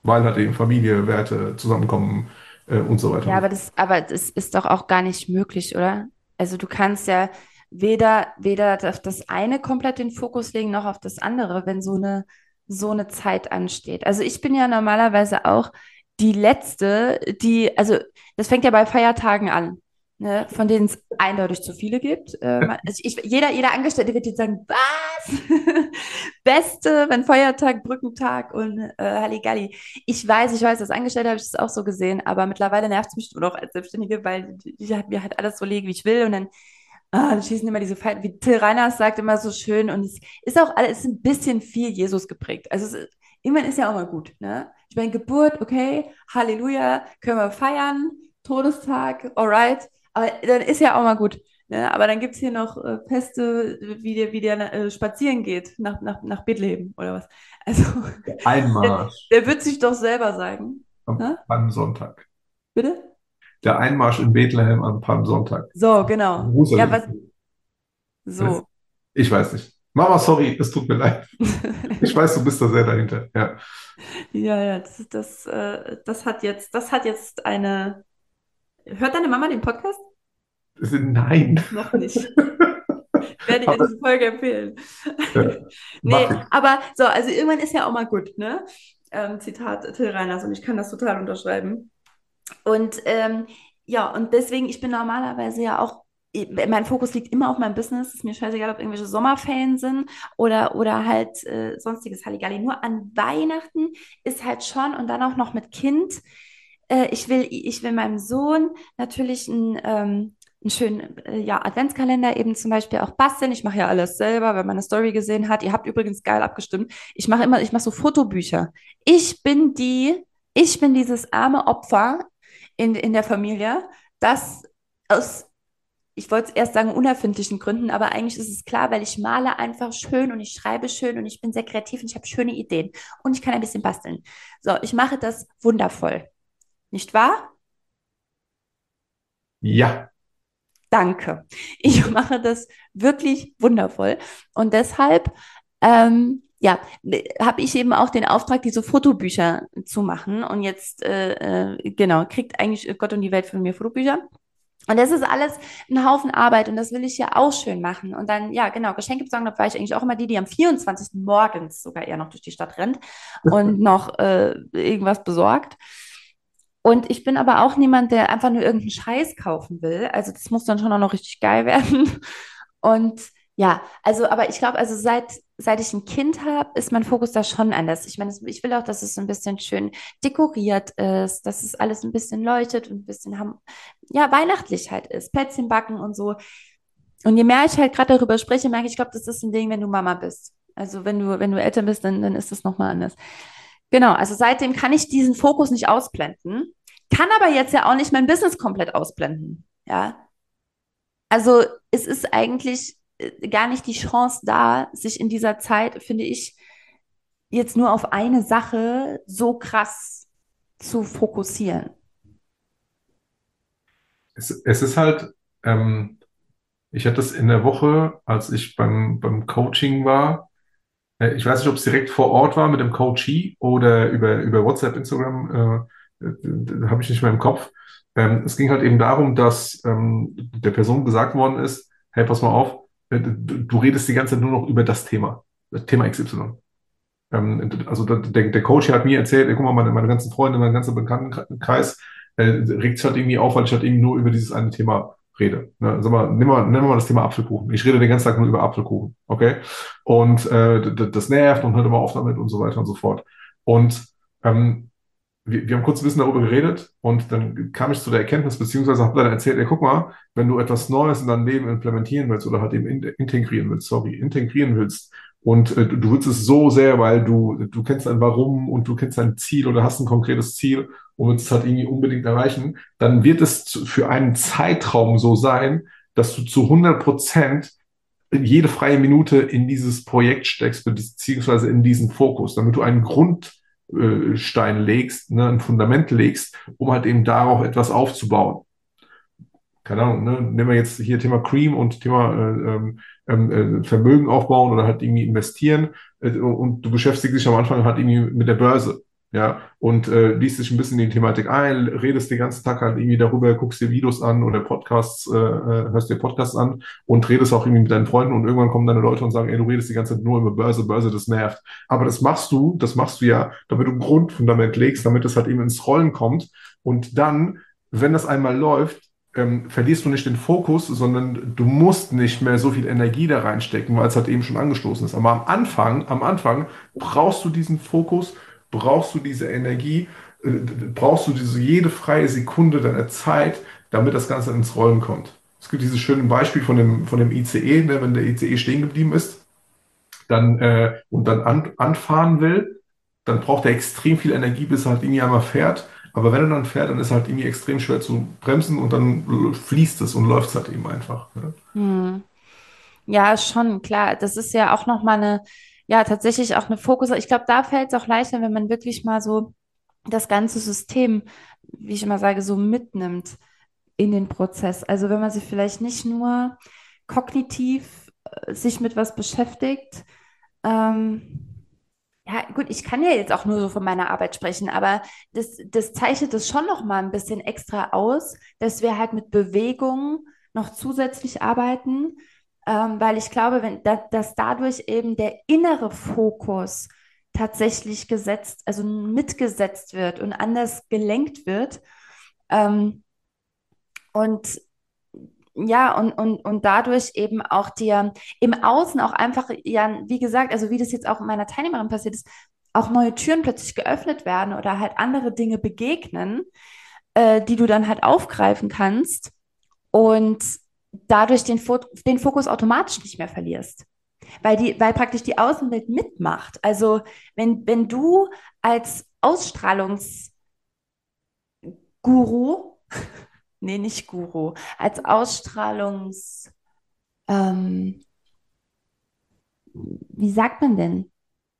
Weil halt eben Familie, Werte zusammenkommen äh, und so weiter. Ja, aber das, aber das ist doch auch gar nicht möglich, oder? Also du kannst ja weder, weder auf das eine komplett den Fokus legen, noch auf das andere, wenn so eine, so eine Zeit ansteht. Also ich bin ja normalerweise auch die Letzte, die, also das fängt ja bei Feiertagen an, ne, von denen es eindeutig zu viele gibt. Äh, also ich, jeder, jeder Angestellte wird jetzt sagen, was? Beste, wenn Feiertag, Brückentag und äh, Halligalli. Ich weiß, ich weiß, als Angestellte habe ich das auch so gesehen, aber mittlerweile nervt es mich nur noch als Selbstständige, weil ich halt mir halt alles so lege, wie ich will und dann, ah, dann schießen immer diese Falten, wie Till Reiners sagt immer so schön und es ist auch alles ein bisschen viel Jesus geprägt. Also es ist, irgendwann ist ja auch mal gut, ne? Ich meine, Geburt, okay, Halleluja, können wir feiern, Todestag, alright, aber dann ist ja auch mal gut. Ne? Aber dann gibt es hier noch äh, Feste, wie der, wie der äh, spazieren geht nach, nach, nach Bethlehem oder was. Also, der, Einmarsch der wird sich doch selber sagen. am Ne? Palmsonntag. Bitte? Der Einmarsch in Bethlehem am Palmsonntag. So, genau. Ja, Jerusalem. was, so. Ich weiß nicht. Mama, sorry, es tut mir leid. Ich weiß, du bist da sehr dahinter. Ja. Ja, ja, das, das, äh, das hat jetzt, das hat jetzt eine. Hört deine Mama den Podcast? Nein. Noch nicht. Ich werde Aber- diese Folge empfehlen. Ja, Nee, ich. aber so, also irgendwann ist ja auch mal gut, ne? Ähm, Zitat Till Reiners und ich kann das total unterschreiben. Und ähm, ja, und deswegen, ich bin normalerweise ja auch mein Fokus liegt immer auf meinem Business. Ist mir scheißegal, ob irgendwelche Sommerferien sind oder, oder halt äh, sonstiges Halligalli. Nur an Weihnachten ist halt schon und dann auch noch mit Kind. Äh, ich will, ich will meinem Sohn natürlich ein, ähm, einen schönen äh, ja, Adventskalender eben zum Beispiel auch basteln. Ich mache ja alles selber, wenn man eine Story gesehen hat. Ihr habt übrigens geil abgestimmt. Ich mache immer, ich mache so Fotobücher. Ich bin die, ich bin dieses arme Opfer in, in der Familie, das aus ich wollte es erst sagen, unerfindlichen Gründen, aber eigentlich ist es klar, weil ich male einfach schön und ich schreibe schön und ich bin sehr kreativ und ich habe schöne Ideen und ich kann ein bisschen basteln. So, ich mache das wundervoll. Nicht wahr? Ja. Danke. Ich mache das wirklich wundervoll und deshalb ähm, ja, habe ich eben auch den Auftrag, diese Fotobücher zu machen. Und jetzt, äh, äh, genau, kriegt eigentlich Gott und die Welt von mir Fotobücher. Und das ist alles ein Haufen Arbeit und das will ich ja auch schön machen. Und dann, ja, genau, Geschenke besorgen, da war ich eigentlich auch immer die, die am 24. morgens sogar eher noch durch die Stadt rennt und noch äh, irgendwas besorgt. Und ich bin aber auch niemand, der einfach nur irgendeinen Scheiß kaufen will. Also das muss dann schon auch noch richtig geil werden. Und ja, also, aber ich glaube, also seit, seit ich ein Kind habe, ist mein Fokus da schon anders. Ich meine, ich will auch, dass es ein bisschen schön dekoriert ist, dass es alles ein bisschen leuchtet und ein bisschen, ja, weihnachtlich halt ist. Plätzchen backen und so. Und je mehr ich halt gerade darüber spreche, merke ich, ich glaube, das ist ein Ding, wenn du Mama bist. Also wenn du, wenn du älter bist, dann, dann ist das nochmal anders. Genau, also seitdem kann ich diesen Fokus nicht ausblenden, kann aber jetzt ja auch nicht mein Business komplett ausblenden. Ja. Also es ist eigentlich gar nicht die Chance da, sich in dieser Zeit, finde ich, jetzt nur auf eine Sache so krass zu fokussieren. Es, es ist halt, ähm, ich hatte das in der Woche, als ich beim, beim Coaching war. Äh, ich weiß nicht, ob es direkt vor Ort war mit dem Coachee oder über, über WhatsApp, Instagram, äh, habe ich nicht mehr im Kopf. Ähm, es ging halt eben darum, dass ähm, der Person gesagt worden ist, hey, pass mal auf, äh, du redest die ganze Zeit nur noch über das Thema, das Thema XY. Ähm, also der, der Coach hat mir erzählt, ey, guck mal, meine, meine ganzen Freunde, mein ganzer Bekanntenkreis äh, regt sich halt irgendwie auf, weil ich halt irgendwie nur über dieses eine Thema rede. Ne? Sag mal, nimm mal, nimm mal das Thema Apfelkuchen. Ich rede den ganzen Tag nur über Apfelkuchen, okay? Und äh, das nervt und hört immer auf damit und so weiter und so fort. Und ähm, wir, wir haben kurz ein bisschen darüber geredet und dann kam ich zu der Erkenntnis, beziehungsweise habe dann erzählt, ey, guck mal, wenn du etwas Neues in deinem Leben implementieren willst oder halt eben in, integrieren willst, sorry, integrieren willst und äh, du, willst es so sehr, weil du, du kennst dein Warum und du kennst dein Ziel oder hast ein konkretes Ziel und willst es halt irgendwie unbedingt erreichen, dann wird es für einen Zeitraum so sein, dass du zu 100 Prozent jede freie Minute in dieses Projekt steckst, beziehungsweise in diesen Fokus, damit du einen Grund Stein legst, ne, ein Fundament legst, um halt eben darauf etwas aufzubauen. Keine Ahnung, ne? nehmen wir jetzt hier Thema Cream und Thema äh, ähm, ähm, äh, Vermögen aufbauen oder halt irgendwie investieren äh, und du beschäftigst dich am Anfang halt irgendwie mit der Börse ja, und äh, liest dich ein bisschen in die Thematik ein, redest den ganzen Tag halt irgendwie darüber, guckst dir Videos an oder Podcasts, äh, äh, hörst dir Podcasts an und redest auch irgendwie mit deinen Freunden und irgendwann kommen deine Leute und sagen, ey, du redest die ganze Zeit nur über Börse, Börse, das nervt. Aber das machst du, das machst du ja, damit du ein Grundfundament legst, damit es halt eben ins Rollen kommt und dann, wenn das einmal läuft, ähm, verlierst du nicht den Fokus, sondern du musst nicht mehr so viel Energie da reinstecken, weil es halt eben schon angestoßen ist. Aber am Anfang, am Anfang brauchst du diesen Fokus, brauchst du diese Energie, äh, brauchst du diese jede freie Sekunde deiner Zeit, damit das Ganze ins Rollen kommt. Es gibt dieses schöne Beispiel von dem, von dem ICE, ne, wenn der ICE stehen geblieben ist dann, äh, und dann an, anfahren will, dann braucht er extrem viel Energie, bis er halt irgendwie einmal fährt. Aber wenn er dann fährt, dann ist halt irgendwie extrem schwer zu bremsen und dann fließt es und läuft es halt eben einfach. Ne? Hm. Ja, schon, klar. Das ist ja auch nochmal eine, ja tatsächlich auch eine Fokus. Ich glaube, da fällt es auch leichter, wenn man wirklich mal so das ganze System, wie ich immer sage, so mitnimmt in den Prozess. Also wenn man sich vielleicht nicht nur kognitiv äh, sich mit was beschäftigt, ähm, ja, gut, ich kann ja jetzt auch nur so von meiner Arbeit sprechen, aber das, das zeichnet es schon noch mal ein bisschen extra aus, dass wir halt mit Bewegung noch zusätzlich arbeiten, ähm, weil ich glaube, wenn, da, dass dadurch eben der innere Fokus tatsächlich gesetzt, also mitgesetzt wird und anders gelenkt wird. Ähm, und ja, und, und, und dadurch eben auch dir im Außen auch einfach, ja, wie gesagt, also wie das jetzt auch in meiner Teilnehmerin passiert ist, auch neue Türen plötzlich geöffnet werden oder halt andere Dinge begegnen, äh, die du dann halt aufgreifen kannst und dadurch den, Fo den Fokus automatisch nicht mehr verlierst. Weil, die, weil praktisch die Außenwelt mitmacht. Also wenn, wenn du als Ausstrahlungsguru, nee, nicht Guru, als Ausstrahlungs, ähm, wie sagt man denn?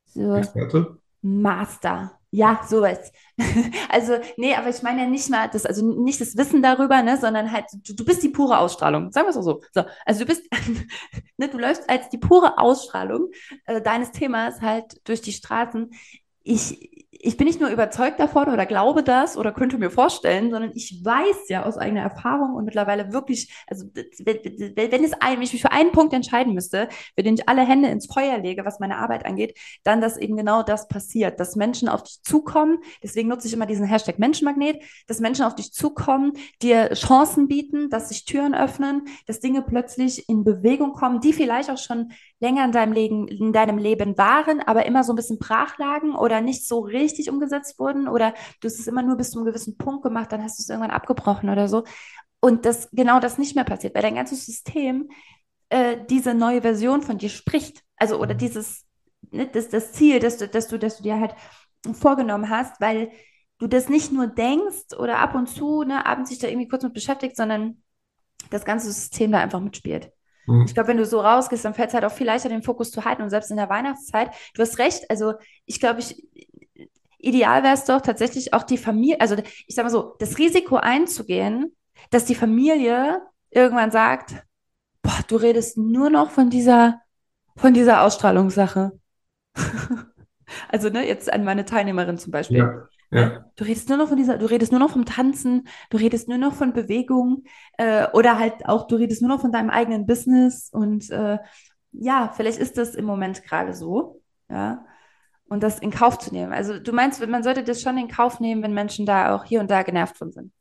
So, Experte? Master. Ja, sowas. Also, nee, aber ich meine ja nicht mal das, also nicht das Wissen darüber, ne, sondern halt, du, du bist die pure Ausstrahlung. Sagen wir es auch so. So, also du bist, ne, du läufst als die pure Ausstrahlung äh, deines Themas halt durch die Straßen. Ich, ich bin nicht nur überzeugt davon oder glaube das oder könnte mir vorstellen, sondern ich weiß ja aus eigener Erfahrung und mittlerweile wirklich, also wenn es ein, ich mich für einen Punkt entscheiden müsste, für den ich alle Hände ins Feuer lege, was meine Arbeit angeht, dann, dass eben genau das passiert, dass Menschen auf dich zukommen. Deswegen nutze ich immer diesen Hashtag Menschenmagnet, dass Menschen auf dich zukommen, dir Chancen bieten, dass sich Türen öffnen, dass Dinge plötzlich in Bewegung kommen, die vielleicht auch schon länger in deinem Leben, in deinem Leben waren, aber immer so ein bisschen brach lagen oder nicht so richtig umgesetzt wurden oder du hast es immer nur bis zu einem gewissen Punkt gemacht, dann hast du es irgendwann abgebrochen oder so. Und das genau das nicht mehr passiert, weil dein ganzes System äh, diese neue Version von dir spricht. Also oder dieses, ne, das, das Ziel, das, das, du, das du dir halt vorgenommen hast, weil du das nicht nur denkst oder ab und zu, ne, abends sich da irgendwie kurz mit beschäftigt, sondern das ganze System da einfach mitspielt. Mhm. Ich glaube, wenn du so rausgehst, dann fällt es halt auch viel leichter, den Fokus zu halten. Und selbst in der Weihnachtszeit, du hast recht, also ich glaube, ich, ideal wäre es doch tatsächlich auch die Familie, also ich sage mal so, das Risiko einzugehen, dass die Familie irgendwann sagt, boah, du redest nur noch von dieser, von dieser Ausstrahlungssache. also, ne, jetzt an meine Teilnehmerin zum Beispiel. Ja. Ja. Du redest nur noch von dieser, du redest nur noch vom Tanzen, du redest nur noch von Bewegung äh, oder halt auch, du redest nur noch von deinem eigenen Business und äh, ja, vielleicht ist das im Moment gerade so, ja, und das in Kauf zu nehmen. Also du meinst, man sollte das schon in Kauf nehmen, wenn Menschen da auch hier und da genervt von sind.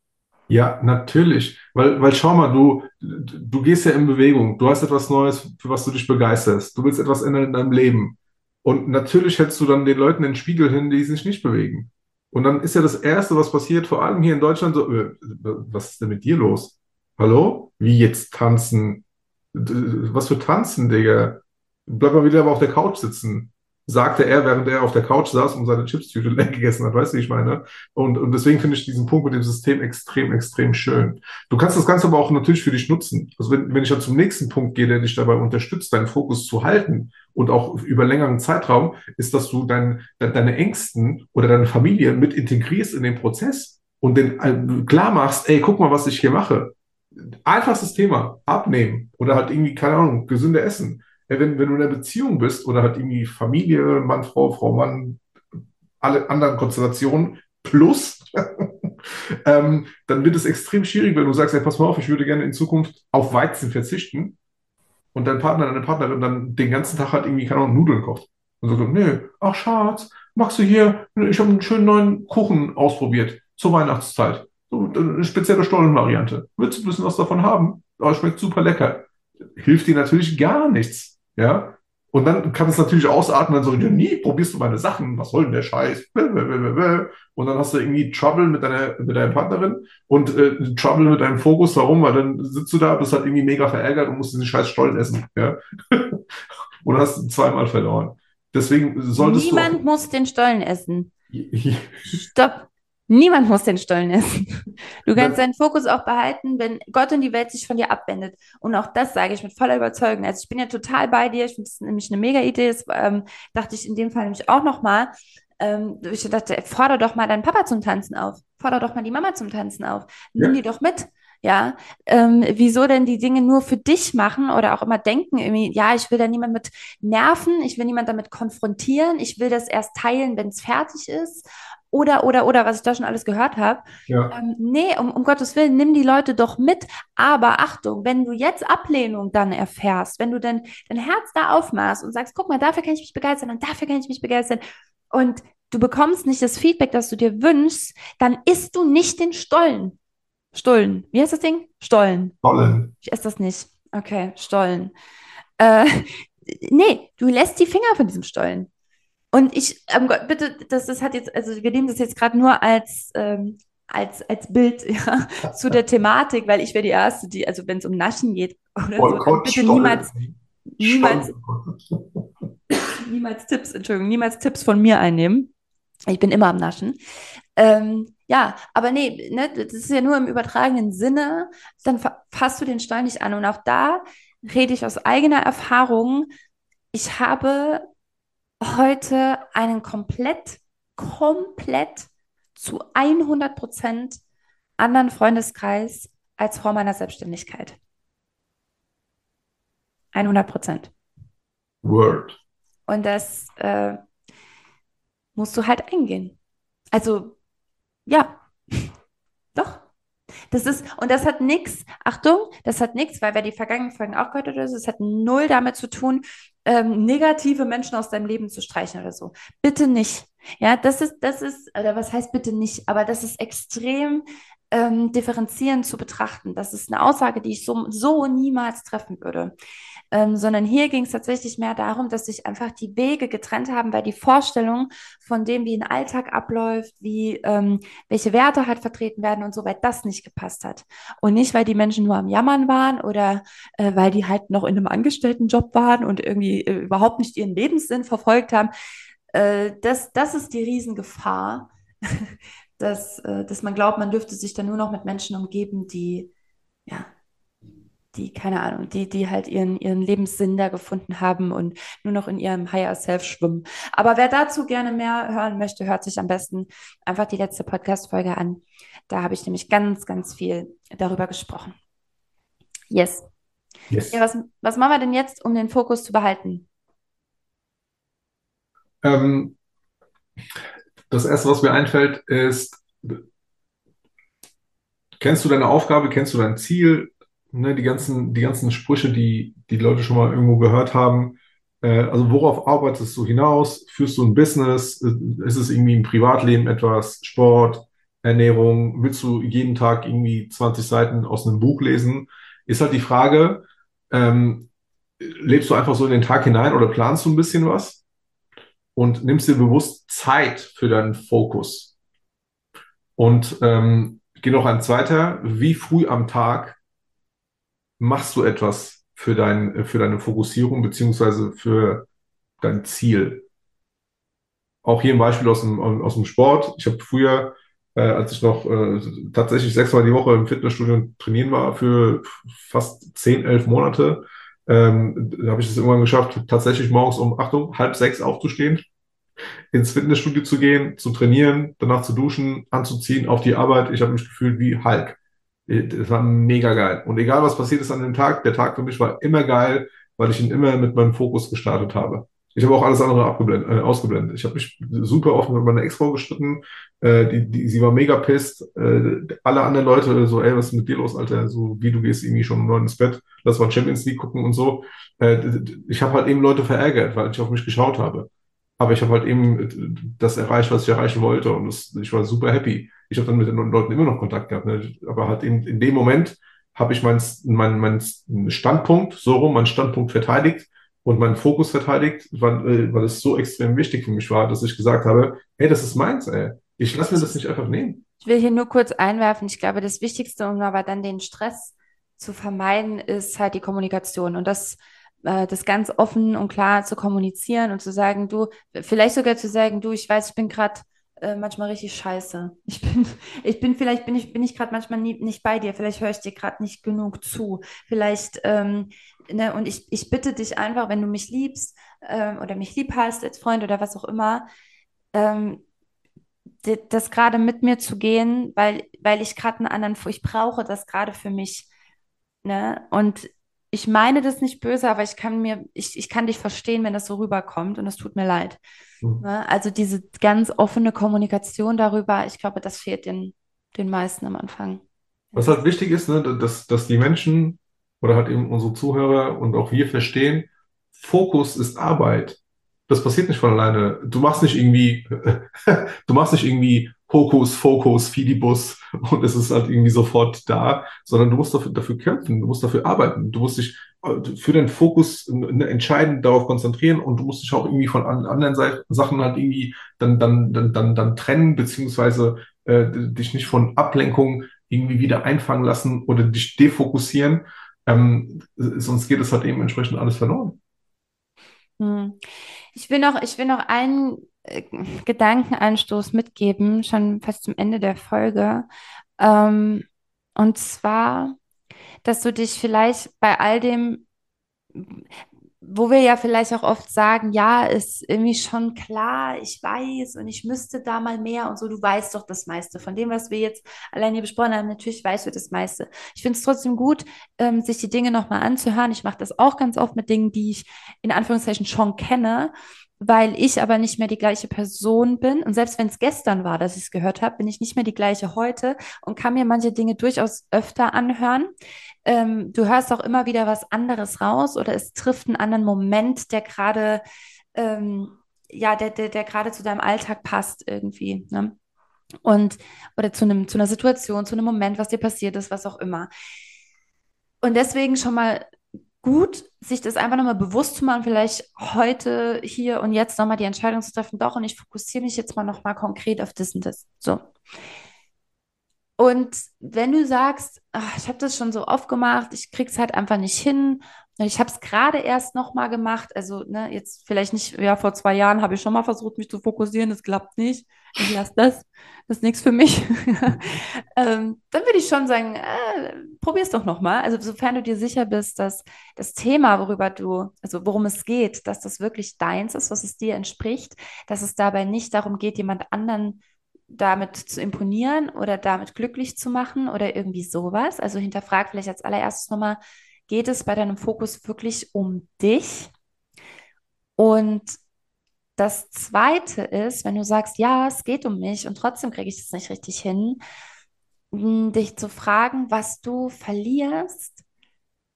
Ja, natürlich. Weil, weil schau mal, du, du gehst ja in Bewegung. Du hast etwas Neues, für was du dich begeisterst. Du willst etwas ändern in deinem Leben. Und natürlich hältst du dann den Leuten den Spiegel hin, die sich nicht bewegen. Und dann ist ja das Erste, was passiert, vor allem hier in Deutschland, so, äh, was ist denn mit dir los? Hallo? Wie jetzt tanzen? Was für tanzen, Digga? Bleib mal wieder auf der Couch sitzen sagte er, während er auf der Couch saß und seine Chipstüte leer gegessen hat, weißt du, wie ich meine? Und, und deswegen finde ich diesen Punkt mit dem System extrem, extrem schön. Du kannst das Ganze aber auch natürlich für dich nutzen. Also wenn, wenn ich dann zum nächsten Punkt gehe, der dich dabei unterstützt, deinen Fokus zu halten und auch über längeren Zeitraum, ist, dass du dein, deine Ängsten oder deine Familie mit integrierst in den Prozess und den äh, klar machst, ey, guck mal, was ich hier mache. Einfachstes Thema, abnehmen oder halt irgendwie, keine Ahnung, gesünder essen wenn, wenn du in einer Beziehung bist oder halt irgendwie Familie, Mann, Frau, Frau, Mann, alle anderen Konstellationen plus, ähm, dann wird es extrem schwierig, wenn du sagst, ey, pass mal auf, ich würde gerne in Zukunft auf Weizen verzichten und dein Partner, deine Partnerin dann den ganzen Tag halt irgendwie, keine Ahnung, Nudeln kocht. Und sagt, nee, ach Schatz, machst du hier, ich habe einen schönen neuen Kuchen ausprobiert zur Weihnachtszeit. So, eine spezielle Stollenvariante. Willst du ein bisschen was davon haben? Aber schmeckt super lecker. Hilft dir natürlich gar nichts. Ja. Und dann kann es natürlich ausatmen, so, ja, nie probierst du meine Sachen, was soll denn der Scheiß? Und dann hast du irgendwie Trouble mit deiner, mit deiner Partnerin und äh, Trouble mit deinem Fokus, warum? Weil dann sitzt du da, bist halt irgendwie mega verärgert und musst diesen scheiß Stollen essen. Ja? und hast zweimal verloren. Deswegen solltest Niemand du. Niemand muss den Stollen essen. Stopp. Niemand muss den Stollen essen. Du kannst deinen Fokus auch behalten, wenn Gott und die Welt sich von dir abwendet. Und auch das sage ich mit voller Überzeugung. Also ich bin ja total bei dir. Ich finde es nämlich eine mega Idee. Das ähm, dachte ich in dem Fall nämlich auch nochmal. Ähm, ich dachte, forder doch mal deinen Papa zum Tanzen auf. Forder doch mal die Mama zum Tanzen auf. Nimm ja. die doch mit. Ja, ähm, wieso denn die Dinge nur für dich machen oder auch immer denken, irgendwie, ja, ich will da niemand mit nerven, ich will niemand damit konfrontieren, ich will das erst teilen, wenn es fertig ist oder, oder, oder, was ich da schon alles gehört habe. Ja. Ähm, nee, um, um Gottes Willen, nimm die Leute doch mit. Aber Achtung, wenn du jetzt Ablehnung dann erfährst, wenn du denn dein Herz da aufmachst und sagst, guck mal, dafür kann ich mich begeistern und dafür kann ich mich begeistern und du bekommst nicht das Feedback, das du dir wünschst, dann isst du nicht den Stollen. Stullen. Wie heißt das Ding? Stollen. Stollen. Ich esse das nicht. Okay, Stollen. Äh, nee, du lässt die Finger von diesem Stollen. Und ich, Gott, bitte, das, das hat jetzt, also wir nehmen das jetzt gerade nur als, ähm, als, als Bild ja, zu der Thematik, weil ich wäre die Erste, die, also wenn es um Naschen geht oder so, Boykott, bitte Stollen. niemals, niemals, niemals Tipps, Entschuldigung, niemals Tipps von mir einnehmen. Ich bin immer am Naschen. Ähm, ja, aber nee, ne, das ist ja nur im übertragenen Sinne, dann fa- fasst du den Stollen nicht an. Und auch da rede ich aus eigener Erfahrung. Ich habe heute einen komplett, komplett zu 100 Prozent anderen Freundeskreis als vor meiner Selbstständigkeit. 100 Prozent. Word. Und das äh, musst du halt eingehen. Also, ja, doch. Das ist, und das hat nichts, Achtung, das hat nichts, weil wer die vergangenen Folgen auch gehört hat, das hat null damit zu tun, ähm, negative Menschen aus deinem Leben zu streichen oder so. Bitte nicht. Ja, das ist, das ist, oder was heißt bitte nicht, aber das ist extrem ähm, differenzierend zu betrachten. Das ist eine Aussage, die ich so, so niemals treffen würde. Ähm, sondern hier ging es tatsächlich mehr darum, dass sich einfach die Wege getrennt haben, weil die Vorstellung von dem, wie ein Alltag abläuft, wie ähm, welche Werte halt vertreten werden und so, weil das nicht gepasst hat. Und nicht, weil die Menschen nur am Jammern waren oder äh, weil die halt noch in einem Angestelltenjob waren und irgendwie äh, überhaupt nicht ihren Lebenssinn verfolgt haben. Äh, das, das ist die Riesengefahr, dass, äh, dass man glaubt, man dürfte sich dann nur noch mit Menschen umgeben, die, ja, die, keine Ahnung, die, die halt ihren, ihren Lebenssinn da gefunden haben und nur noch in ihrem Higher Self schwimmen. Aber wer dazu gerne mehr hören möchte, hört sich am besten einfach die letzte Podcast-Folge an. Da habe ich nämlich ganz, ganz viel darüber gesprochen. Yes. Yes. Ja, was, was machen wir denn jetzt, um den Fokus zu behalten? Ähm, das erste, was mir einfällt, ist, kennst du deine Aufgabe, kennst du dein Ziel? Ne, die ganzen, die ganzen Sprüche, die die Leute schon mal irgendwo gehört haben. Äh, also worauf arbeitest du hinaus? Führst du ein Business? Ist es irgendwie im Privatleben etwas? Sport, Ernährung? Willst du jeden Tag irgendwie 20 Seiten aus einem Buch lesen? Ist halt die Frage, ähm, lebst du einfach so in den Tag hinein oder planst du ein bisschen was? Und nimmst dir bewusst Zeit für deinen Fokus? Und ähm, geht noch ein zweiter, wie früh am Tag machst du etwas für dein, für deine Fokussierung beziehungsweise für dein Ziel? Auch hier ein Beispiel aus dem, aus dem Sport. Ich habe früher, äh, als ich noch äh, tatsächlich sechsmal die Woche im Fitnessstudio trainieren war, für fast zehn, elf Monate, ähm, habe ich es irgendwann geschafft, tatsächlich morgens um, Achtung, halb sechs aufzustehen, ins Fitnessstudio zu gehen, zu trainieren, danach zu duschen, anzuziehen, auf die Arbeit. Ich habe mich gefühlt wie Hulk. Das war mega geil. Und egal was passiert ist an dem Tag, der Tag für mich war immer geil, weil ich ihn immer mit meinem Fokus gestartet habe. Ich habe auch alles andere abgeblendet, äh, ausgeblendet. Ich habe mich super oft mit meiner Ex-Frau gestritten. Äh, die, die, sie war mega pissed. Äh, alle anderen Leute so, ey, was ist mit dir los, Alter? So, wie du gehst irgendwie schon um neun ins Bett, lass mal Champions League gucken und so. Äh, ich habe halt eben Leute verärgert, weil ich auf mich geschaut habe. Aber ich habe halt eben das erreicht, was ich erreichen wollte und das, ich war super happy. Ich habe dann mit den Leuten immer noch Kontakt gehabt, ne? aber halt eben in dem Moment habe ich meinen mein, mein Standpunkt, so rum, meinen Standpunkt verteidigt und meinen Fokus verteidigt, weil, äh, weil es so extrem wichtig für mich war, dass ich gesagt habe, hey, das ist meins, ey. Ich lasse mir das nicht einfach nehmen. Ich will hier nur kurz einwerfen, ich glaube, das Wichtigste, um aber dann den Stress zu vermeiden, ist halt die Kommunikation. Und das äh, das ganz offen und klar zu kommunizieren und zu sagen, du, vielleicht sogar zu sagen, du, ich weiß, ich bin gerade äh, manchmal richtig scheiße. Ich bin, ich bin, vielleicht bin ich, bin ich gerade manchmal nie, nicht bei dir, vielleicht höre ich dir gerade nicht genug zu. Vielleicht, ähm, ne, und ich, ich bitte dich einfach, wenn du mich liebst ähm, oder mich lieb hast als Freund oder was auch immer, ähm, das gerade mit mir zu gehen, weil, weil ich gerade einen anderen, ich brauche das gerade für mich. Ne? Und ich meine das nicht böse, aber ich kann mir, ich, ich kann dich verstehen, wenn das so rüberkommt und es tut mir leid. Mhm. Also diese ganz offene Kommunikation darüber, ich glaube, das fehlt den, den meisten am Anfang. Was halt wichtig ist, ne, dass, dass die Menschen oder halt eben unsere Zuhörer und auch wir verstehen, Fokus ist Arbeit. Das passiert nicht von alleine. Du machst nicht irgendwie, du machst nicht irgendwie Hokus, Fokus, Fidibus und es ist halt irgendwie sofort da, sondern du musst dafür, dafür kämpfen, du musst dafür arbeiten, du musst dich äh, für den Fokus entscheidend darauf konzentrieren und du musst dich auch irgendwie von anderen Sachen halt irgendwie dann, dann, dann, dann, dann trennen, beziehungsweise äh, dich nicht von Ablenkung irgendwie wieder einfangen lassen oder dich defokussieren. Ähm, sonst geht es halt eben entsprechend alles verloren. Hm. Ich will noch, ich will noch einen Gedankenanstoß mitgeben, schon fast zum Ende der Folge. Ähm, und zwar, dass du dich vielleicht bei all dem wo wir ja vielleicht auch oft sagen, ja, ist irgendwie schon klar, ich weiß und ich müsste da mal mehr und so, du weißt doch das meiste. Von dem, was wir jetzt allein hier besprochen haben, natürlich weißt du das meiste. Ich finde es trotzdem gut, ähm, sich die Dinge nochmal anzuhören. Ich mache das auch ganz oft mit Dingen, die ich in Anführungszeichen schon kenne, weil ich aber nicht mehr die gleiche Person bin. Und selbst wenn es gestern war, dass ich es gehört habe, bin ich nicht mehr die gleiche heute und kann mir manche Dinge durchaus öfter anhören. Ähm, du hörst auch immer wieder was anderes raus oder es trifft einen anderen Moment, der gerade, ähm, ja, der, der, der gerade zu deinem Alltag passt irgendwie. Ne? Und, oder zu einem, zu einer Situation, zu einem Moment, was dir passiert ist, was auch immer. Und deswegen schon mal gut, sich das einfach nochmal bewusst zu machen, vielleicht heute, hier und jetzt nochmal die Entscheidung zu treffen, doch, und ich fokussiere mich jetzt mal nochmal konkret auf das und das. So. Und wenn du sagst, ach, ich habe das schon so oft gemacht, ich krieg's halt einfach nicht hin, ich habe es gerade erst nochmal gemacht, also ne, jetzt vielleicht nicht, ja, vor zwei Jahren habe ich schon mal versucht, mich zu fokussieren, das klappt nicht, ich lasse das, das ist nichts für mich. ähm, dann würde ich schon sagen, äh, probier es doch nochmal. Also sofern du dir sicher bist, dass das Thema, worüber du, also worum es geht, dass das wirklich deins ist, was es dir entspricht, dass es dabei nicht darum geht, jemand anderen damit zu imponieren oder damit glücklich zu machen oder irgendwie sowas. Also hinterfrag vielleicht als allererstes nochmal, geht es bei deinem Fokus wirklich um dich? Und das Zweite ist, wenn du sagst, ja, es geht um mich und trotzdem kriege ich das nicht richtig hin, dich zu fragen, was du verlierst,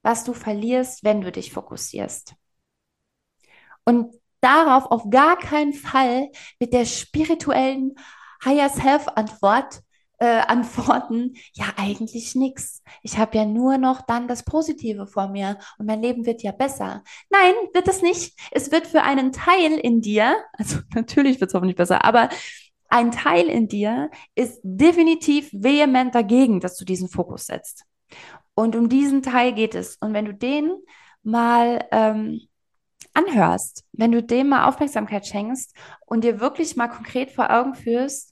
was du verlierst, wenn du dich fokussierst. Und darauf auf gar keinen Fall mit der spirituellen Higher Self Antwort äh, antworten, ja eigentlich nichts. Ich habe ja nur noch dann das Positive vor mir und mein Leben wird ja besser. Nein, wird es nicht. Es wird für einen Teil in dir, also natürlich wird es hoffentlich besser, aber ein Teil in dir ist definitiv vehement dagegen, dass du diesen Fokus setzt. Und um diesen Teil geht es. Und wenn du den mal ähm, anhörst, wenn du dem mal Aufmerksamkeit schenkst und dir wirklich mal konkret vor Augen führst,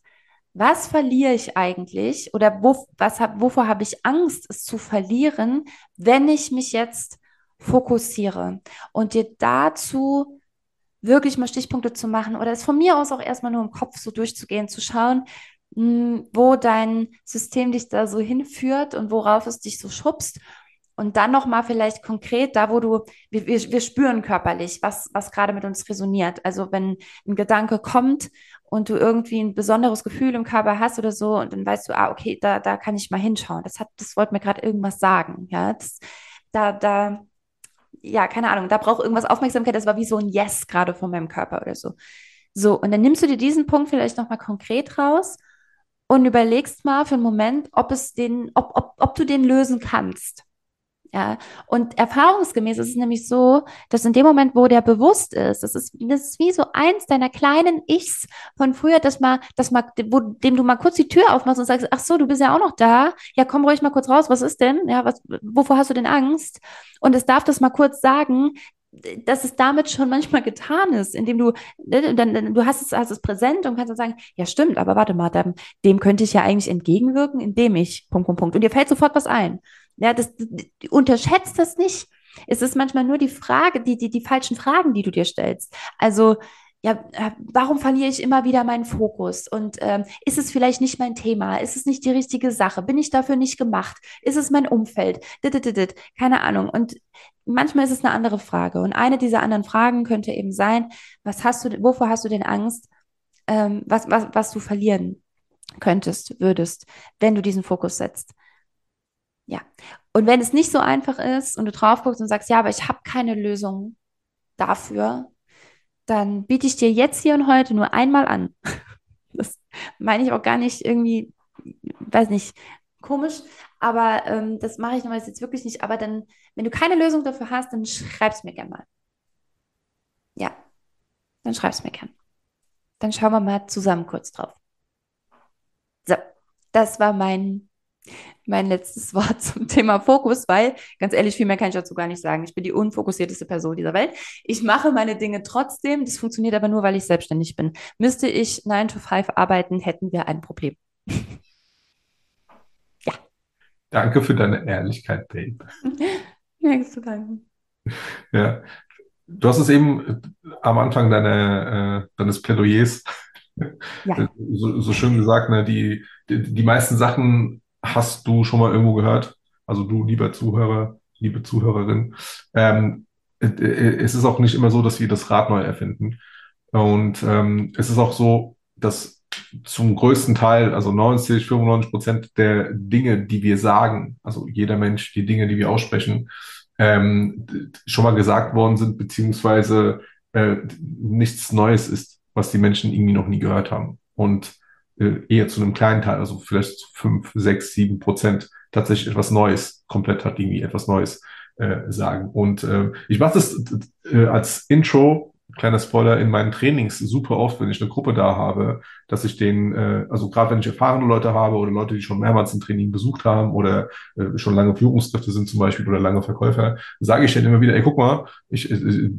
was verliere ich eigentlich oder wo, was hab, wovor habe ich Angst, es zu verlieren, wenn ich mich jetzt fokussiere und dir dazu wirklich mal Stichpunkte zu machen oder es von mir aus auch erstmal nur im Kopf so durchzugehen, zu schauen, mh, hm, wo dein System dich da so hinführt und worauf es dich so schubst und dann nochmal vielleicht konkret da, wo du, wir, wir, spüren körperlich, was, was gerade mit uns resoniert. Also wenn ein Gedanke kommt und du irgendwie ein besonderes Gefühl im Körper hast oder so und dann weißt du, ah, okay, da, da kann ich mal hinschauen. Das hat, das wollte mir gerade irgendwas sagen. Ja, das, da, da, ja, keine Ahnung, da braucht irgendwas Aufmerksamkeit. Das war wie so ein Yes gerade von meinem Körper oder so. So, und dann nimmst du dir diesen Punkt vielleicht nochmal konkret raus und überlegst mal für einen Moment, ob es den, ob, ob, ob du den lösen kannst. Ja, und erfahrungsgemäß ist es nämlich so, dass in dem Moment, wo der bewusst ist, das ist, das ist wie so eins deiner kleinen Ichs von früher, dass mal, dass mal, wo, dem du mal kurz die Tür aufmachst und sagst, ach so, du bist ja auch noch da. Ja, komm ruhig mal kurz raus. Was ist denn? Ja, was, wovor hast du denn Angst? Und es darf das mal kurz sagen, dass es damit schon manchmal getan ist, indem du, ne, dann, du hast es, hast es präsent und kannst dann sagen, ja stimmt, aber warte mal, dem, dem könnte ich ja eigentlich entgegenwirken, indem ich, Punkt, Punkt, Punkt. Und dir fällt sofort was ein. Ja, das, unterschätzt das nicht. Es ist manchmal nur die Frage, die, die, die falschen Fragen, die du dir stellst. Also, ja, äh, warum verliere ich immer wieder meinen Fokus? Und ähm, ist es vielleicht nicht mein Thema? Ist es nicht die richtige Sache? Bin ich dafür nicht gemacht? Ist es mein Umfeld? Keine Ahnung. Und manchmal ist es eine andere Frage. Und eine dieser anderen Fragen könnte eben sein, was hast du, wovor hast du denn Angst, ähm, was, was, was du verlieren könntest, würdest, wenn du diesen Fokus setzt? Ja. Und wenn es nicht so einfach ist und du drauf guckst und sagst, ja, aber ich habe keine Lösung dafür, dann biete ich dir jetzt hier und heute nur einmal an. Das meine ich auch gar nicht irgendwie, weiß nicht, komisch, aber ähm, das mache ich normalerweise jetzt wirklich nicht. Aber dann, wenn du keine Lösung dafür hast, dann schreib's mir gerne mal. Ja, dann schreib's mir gern. Dann schauen wir mal zusammen kurz drauf. So, das war mein, mein letztes Wort zum Thema Fokus, weil, ganz ehrlich, viel mehr kann ich dazu gar nicht sagen. Ich bin die unfokussierteste Person dieser Welt. Ich mache meine Dinge trotzdem. Das funktioniert aber nur, weil ich selbstständig bin. Müsste ich 9 to 5 arbeiten, hätten wir ein Problem. ja. Danke für deine Ehrlichkeit, Babe. Nichts zu danken. Ja, du hast es eben am Anfang deiner, äh, deines Plädoyers Ja. so, so schön gesagt, ne? Die, die, die meisten Sachen hast du schon mal irgendwo gehört. Also du, lieber Zuhörer, liebe Zuhörerin. Ähm, äh, äh, es ist auch nicht immer so, dass wir das Rad neu erfinden. Und ähm, es ist auch so, dass zum größten Teil, also 90, 95 Prozent der Dinge, die wir sagen, also jeder Mensch, die Dinge, die wir aussprechen, ähm, schon mal gesagt worden sind, beziehungsweise äh, nichts Neues ist, was die Menschen irgendwie noch nie gehört haben. Und äh, eher zu einem kleinen Teil, also vielleicht fünf, sechs, sieben Prozent tatsächlich etwas Neues, komplett hat irgendwie etwas Neues äh, sagen. Und äh, ich mache das äh, als Intro kleiner Spoiler, in meinen Trainings super oft, wenn ich eine Gruppe da habe, dass ich den, äh, also gerade wenn ich erfahrene Leute habe oder Leute, die schon mehrmals ein Training besucht haben oder äh, schon lange Führungskräfte sind zum Beispiel oder lange Verkäufer, sage ich dann immer wieder, ey, guck mal, ich äh,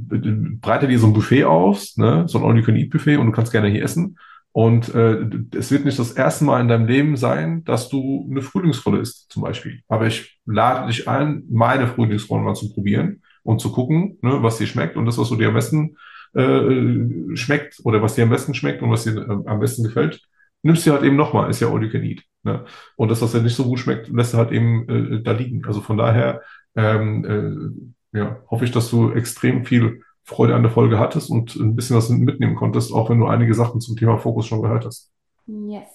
breite dir so ein Buffet aus, ne, so ein All-You-Can-Eat-Buffet und du kannst gerne hier essen. Und äh, es wird nicht das erste Mal in deinem Leben sein, dass du eine Frühlingsrolle isst, zum Beispiel. Aber ich lade dich ein, meine Frühlingsrolle mal zu probieren und zu gucken, ne, was dir schmeckt und das, was du dir am besten äh, schmeckt oder was dir am besten schmeckt und was dir äh, am besten gefällt, nimmst du halt eben nochmal, ist ja all you can eat. Ne? Und das, was dir nicht so gut schmeckt, lässt du halt eben äh, da liegen. Also von daher ähm, äh, ja, hoffe ich, dass du extrem viel Freude an der Folge hattest und ein bisschen was mitnehmen konntest, auch wenn du einige Sachen zum Thema Fokus schon gehört hast. Yes.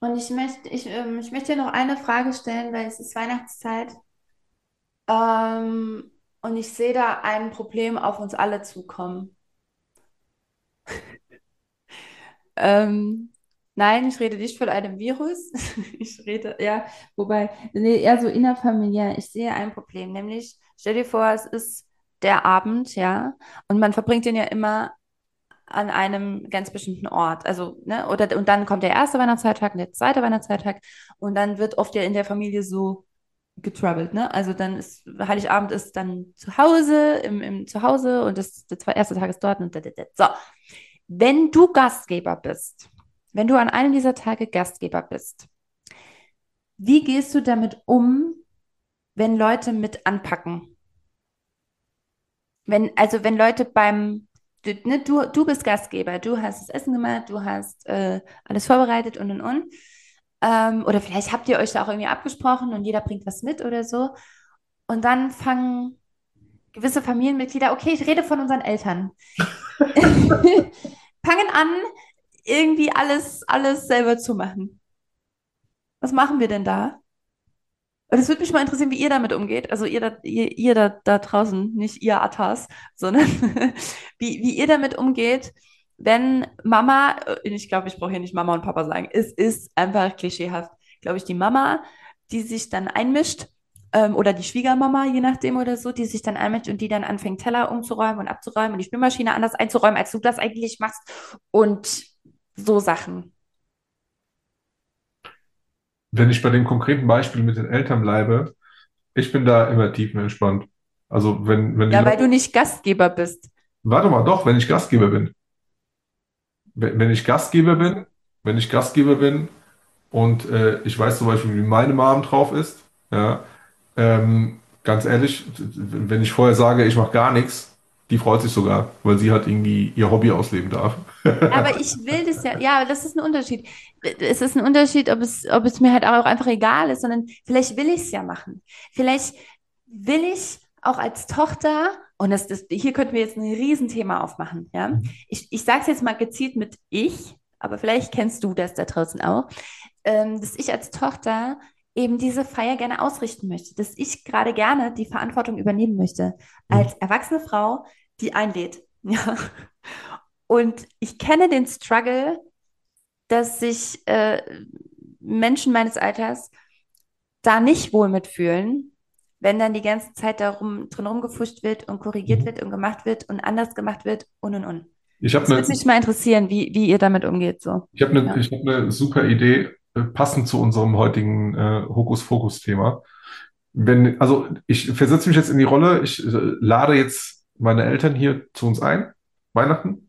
Und ich möchte, ich, ähm, ich möchte dir noch eine Frage stellen, weil es ist Weihnachtszeit. Ähm, und ich sehe da ein Problem auf uns alle zukommen. Ähm, nein, ich rede nicht von einem Virus. Ich rede, ja, wobei, nee, eher so innerfamiliär. Ich sehe ein Problem, nämlich, stell dir vor, es ist der Abend, ja, und man verbringt den ja immer an einem ganz bestimmten Ort. Also, ne, oder und dann kommt der erste Weihnachtsfeiertag und der zweite Weihnachtsfeiertag und dann wird oft ja in der Familie so getroubled, ne? Also dann ist Heiligabend ist dann zu Hause, im, im Zuhause und das, der erste Tag ist dort und da, da, da. So, wenn du Gastgeber bist, wenn du an einem dieser Tage Gastgeber bist, wie gehst du damit um, wenn Leute mit anpacken? Wenn, also wenn Leute beim, du, ne, du, du bist Gastgeber, du hast das Essen gemacht, du hast äh, alles vorbereitet und und und. Ähm, oder vielleicht habt ihr euch da auch irgendwie abgesprochen und jeder bringt was mit oder so. Und dann fangen gewisse Familienmitglieder, okay, ich rede von unseren Eltern, fangen an, irgendwie alles, alles selber zu machen. Was machen wir denn da? Es würde mich mal interessieren, wie ihr damit umgeht. Also ihr da, ihr, ihr da, da draußen, nicht ihr Atas, sondern wie, wie ihr damit umgeht, wenn Mama, äh, ich glaube, ich brauche hier nicht Mama und Papa sagen, es ist einfach klischeehaft, glaube ich, die Mama, die sich dann einmischt, ähm, oder die Schwiegermama, je nachdem oder so, die sich dann einmischt und die dann anfängt, Teller umzuräumen und abzuräumen und die Spülmaschine anders einzuräumen, als du das eigentlich machst und so Sachen. Wenn ich bei dem konkreten Beispiel mit den Eltern bleibe, ich bin da immer tiefenentspannt. Also wenn, wenn Ja, weil Leute, du nicht Gastgeber bist. warte mal, doch, wenn ich Gastgeber bin. Wenn wenn ich Gastgeber bin, wenn ich Gastgeber bin und äh, ich weiß zum Beispiel, wie meine Mom drauf ist, ja, ähm, ganz ehrlich, wenn ich vorher sage, ich mache gar nichts, die freut sich sogar, weil sie halt irgendwie ihr Hobby ausleben darf. Aber ich will das ja, ja, das ist ein Unterschied. Es ist ein Unterschied, ob es, ob es mir halt auch einfach egal ist, sondern vielleicht will ich es ja machen. Vielleicht will ich auch als Tochter, und das, das, hier könnten wir jetzt ein Riesenthema aufmachen, ja. Ich, ich sage es jetzt mal gezielt mit ich, aber vielleicht kennst du das da draußen auch, ähm, dass ich als Tochter eben diese Feier gerne ausrichten möchte, dass ich gerade gerne die Verantwortung übernehmen möchte, als erwachsene Frau, die einlädt. Ja. Und ich kenne den Struggle, dass sich äh, Menschen meines Alters da nicht wohl mitfühlen, wenn dann die ganze Zeit darum drin rumgefuscht wird und korrigiert Mhm. wird und gemacht wird und anders gemacht wird und und und. Ich habe Das würde eine mich mal interessieren, wie, wie ihr damit umgeht. So. ich hab ne, Ja. ich hab ne super Idee, äh, passend zu unserem heutigen äh, Hokuspokus-Thema. Wenn, also ich versetze mich jetzt in die Rolle, ich äh, lade jetzt meine Eltern hier zu uns ein, Weihnachten,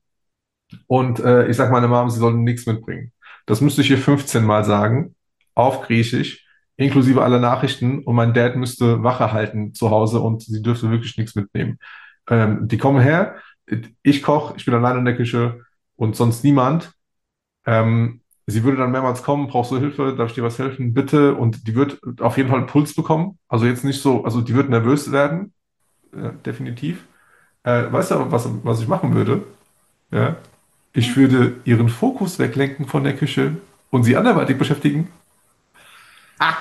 und äh, ich sage meiner Mom, sie sollen nichts mitbringen. Das müsste ich ihr 15 Mal sagen, auf Griechisch, inklusive aller Nachrichten, und mein Dad müsste Wache halten zu Hause und sie dürfte wirklich nichts mitnehmen. Ähm, die kommen her, ich koche, ich bin allein in der Küche und sonst niemand. Ähm, sie würde dann mehrmals kommen, brauchst du Hilfe, darf ich dir was helfen, bitte? Und die wird auf jeden Fall einen Puls bekommen. Also jetzt nicht so, also die wird nervös werden, äh, definitiv. Äh, weißt du, was, was ich machen würde? Ja? Ich würde ihren Fokus weglenken von der Küche und sie anderweitig beschäftigen. Ah,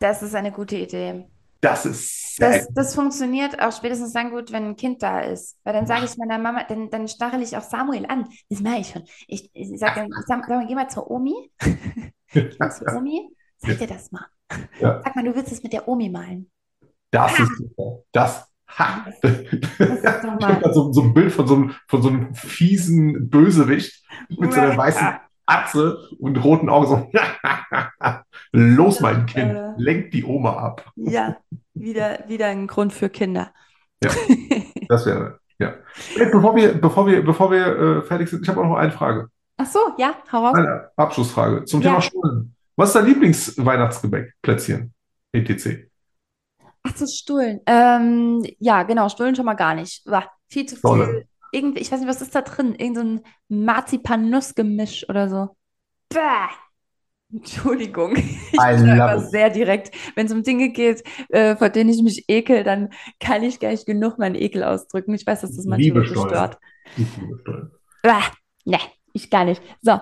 Das ist eine gute Idee. das ist Das, das funktioniert auch spätestens dann gut, wenn ein Kind da ist. Weil dann sage ich meiner Mama, dann, dann stachel ich auch Samuel an. Das mache ich schon. Ich, ich sage dann, Sam, sag mal, geh mal zur Omi. Geh mal zur Omi. Sag dir das mal. Ja. Sag mal, du willst es mit der Omi malen. Das ist super. Das. Ha. Das so, so ein Bild von so einem, von so einem fiesen Bösewicht mit so einer weißen Atze und roten Augen. So. Los, mein Kind, Äh. lenk die Oma ab. Ja, wieder, wieder ein Grund für Kinder. Ja. Das wäre, ja. Bevor wir, bevor wir, bevor wir äh, fertig sind, ich habe auch noch eine Frage. Ach so, ja, hau raus. Eine Abschlussfrage zum Ja. Thema Stullen. Was ist dein Lieblingsweihnachtsgebäck? Plätzchen. etc. Ach so, Stullen. Ähm, ja, genau, Stullen schon mal gar nicht. War viel zu viel. Irgendwie, ich weiß nicht, was ist da drin? Irgend so ein Marzipan-Nuss-Gemisch oder so. Bäh. Entschuldigung, ich bin immer it. sehr direkt. Wenn es um Dinge geht, äh, vor denen ich mich ekel, dann kann ich gar nicht genug meinen Ekel ausdrücken. Ich weiß, dass das manche Liebe Leute stört. Ne, ich gar nicht. So,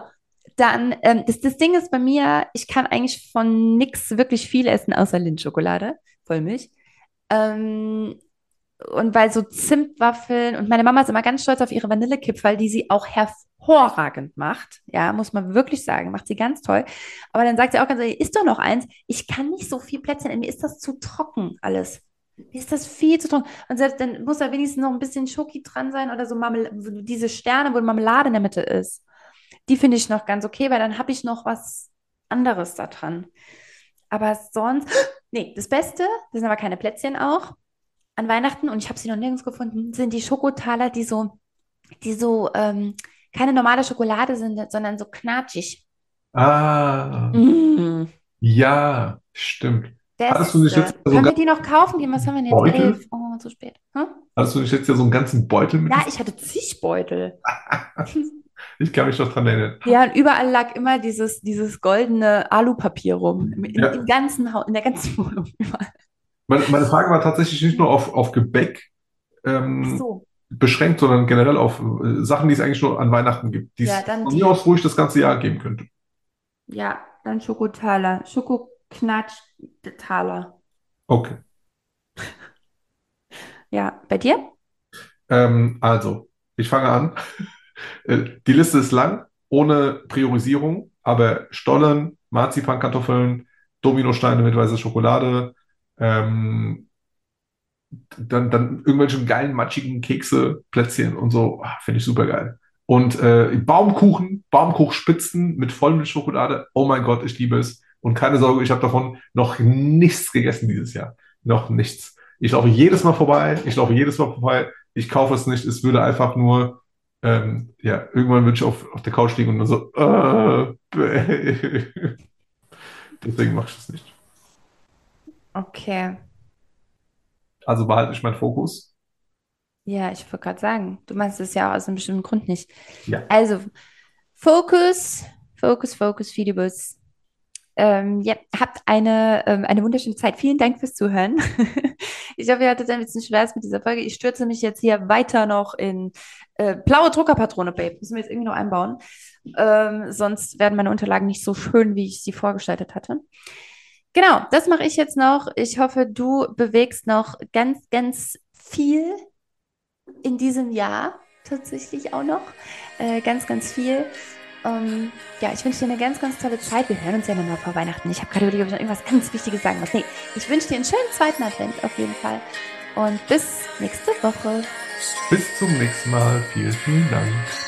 dann, ähm, das, das Ding ist bei mir, ich kann eigentlich von nichts wirklich viel essen, außer Lindschokolade, Vollmilch. Ähm, und weil so Zimtwaffeln und meine Mama ist immer ganz stolz auf ihre Vanillekipferl, die sie auch hervorragend macht. Ja, muss man wirklich sagen, macht sie ganz toll. Aber dann sagt sie auch ganz ehrlich, isst doch noch eins. Ich kann nicht so viel Plätzchen, mir ist das zu trocken alles. Mir ist das viel zu trocken. Und selbst dann muss da wenigstens noch ein bisschen Schoki dran sein oder so Marmel diese Sterne, wo Marmelade in der Mitte ist. Die finde ich noch ganz okay, weil dann habe ich noch was anderes da dran. Aber sonst, nee, das Beste, das sind aber keine Plätzchen auch, an Weihnachten, und ich habe sie noch nirgends gefunden, sind die Schokotaler, die so, die so, ähm, keine normale Schokolade sind, sondern so knatschig. Ah, Mm, ja, stimmt. das Hattest du nicht jetzt so können wir die noch kaufen gehen? Was haben wir denn jetzt? Beutel? Elf. Oh, zu spät. Hm? Hattest du nicht jetzt ja so einen ganzen Beutel mit? Ja, ich hatte zig Beutel. Ich kann mich noch dran erinnern. Ja, und überall lag immer dieses, dieses goldene Alupapier rum. Im, Ja. im ganzen in der ganzen Wohnung. Überall. Meine, meine Frage war tatsächlich nicht nur auf, auf Gebäck ähm, so. beschränkt, sondern generell auf äh, Sachen, die es eigentlich nur an Weihnachten gibt, die Ja, es von mir aus ruhig das ganze Jahr geben könnte. Ja, dann Schokotaler. Schokoknatsch-Taler. Okay. Ja, bei dir? Ähm, also, ich fange an. Äh, Die Liste ist lang, ohne Priorisierung, aber Stollen, Marzipankartoffeln, Dominosteine mit weißer Schokolade, ähm, dann, dann irgendwelche geilen, matschigen Kekse, Plätzchen und so, ah, finde ich super geil. Und äh, Baumkuchen, Baumkuchspitzen mit Vollmilchschokolade, oh mein Gott, ich liebe es. Und keine Sorge, ich habe davon noch nichts gegessen dieses Jahr. Noch nichts. Ich laufe jedes Mal vorbei, ich laufe jedes Mal vorbei, ich kaufe es nicht, es würde einfach nur, ähm, ja, irgendwann würde ich auf, auf der Couch liegen und dann so, äh. Deswegen mache ich es nicht. Okay. Also behalte ich meinen Fokus. Ja, ich wollte gerade sagen, du meinst es ja auch aus einem bestimmten Grund nicht. Ja. Also, Fokus, Fokus, Fokus, Videobus. Ähm, ja, habt eine, ähm, eine wunderschöne Zeit. Vielen Dank fürs Zuhören. Ich hoffe, ihr hattet ein bisschen Spaß mit dieser Folge. Ich stürze mich jetzt hier weiter noch in äh, blaue Druckerpatrone, Babe. Müssen wir jetzt irgendwie noch einbauen. Ähm, sonst werden meine Unterlagen nicht so schön, wie ich sie vorgestaltet hatte. Genau, das mache ich jetzt noch. Ich hoffe, du bewegst noch ganz, ganz viel in diesem Jahr tatsächlich auch noch. Äh, ganz, ganz viel. Ähm, ja, ich wünsche dir eine ganz, ganz tolle Zeit. Wir hören uns ja nochmal vor Weihnachten. Ich habe gerade überlegt, ob ich noch irgendwas ganz Wichtiges sagen muss. Nee, ich wünsche dir einen schönen zweiten Advent auf jeden Fall. Und bis nächste Woche. Bis zum nächsten Mal. Vielen, vielen Dank.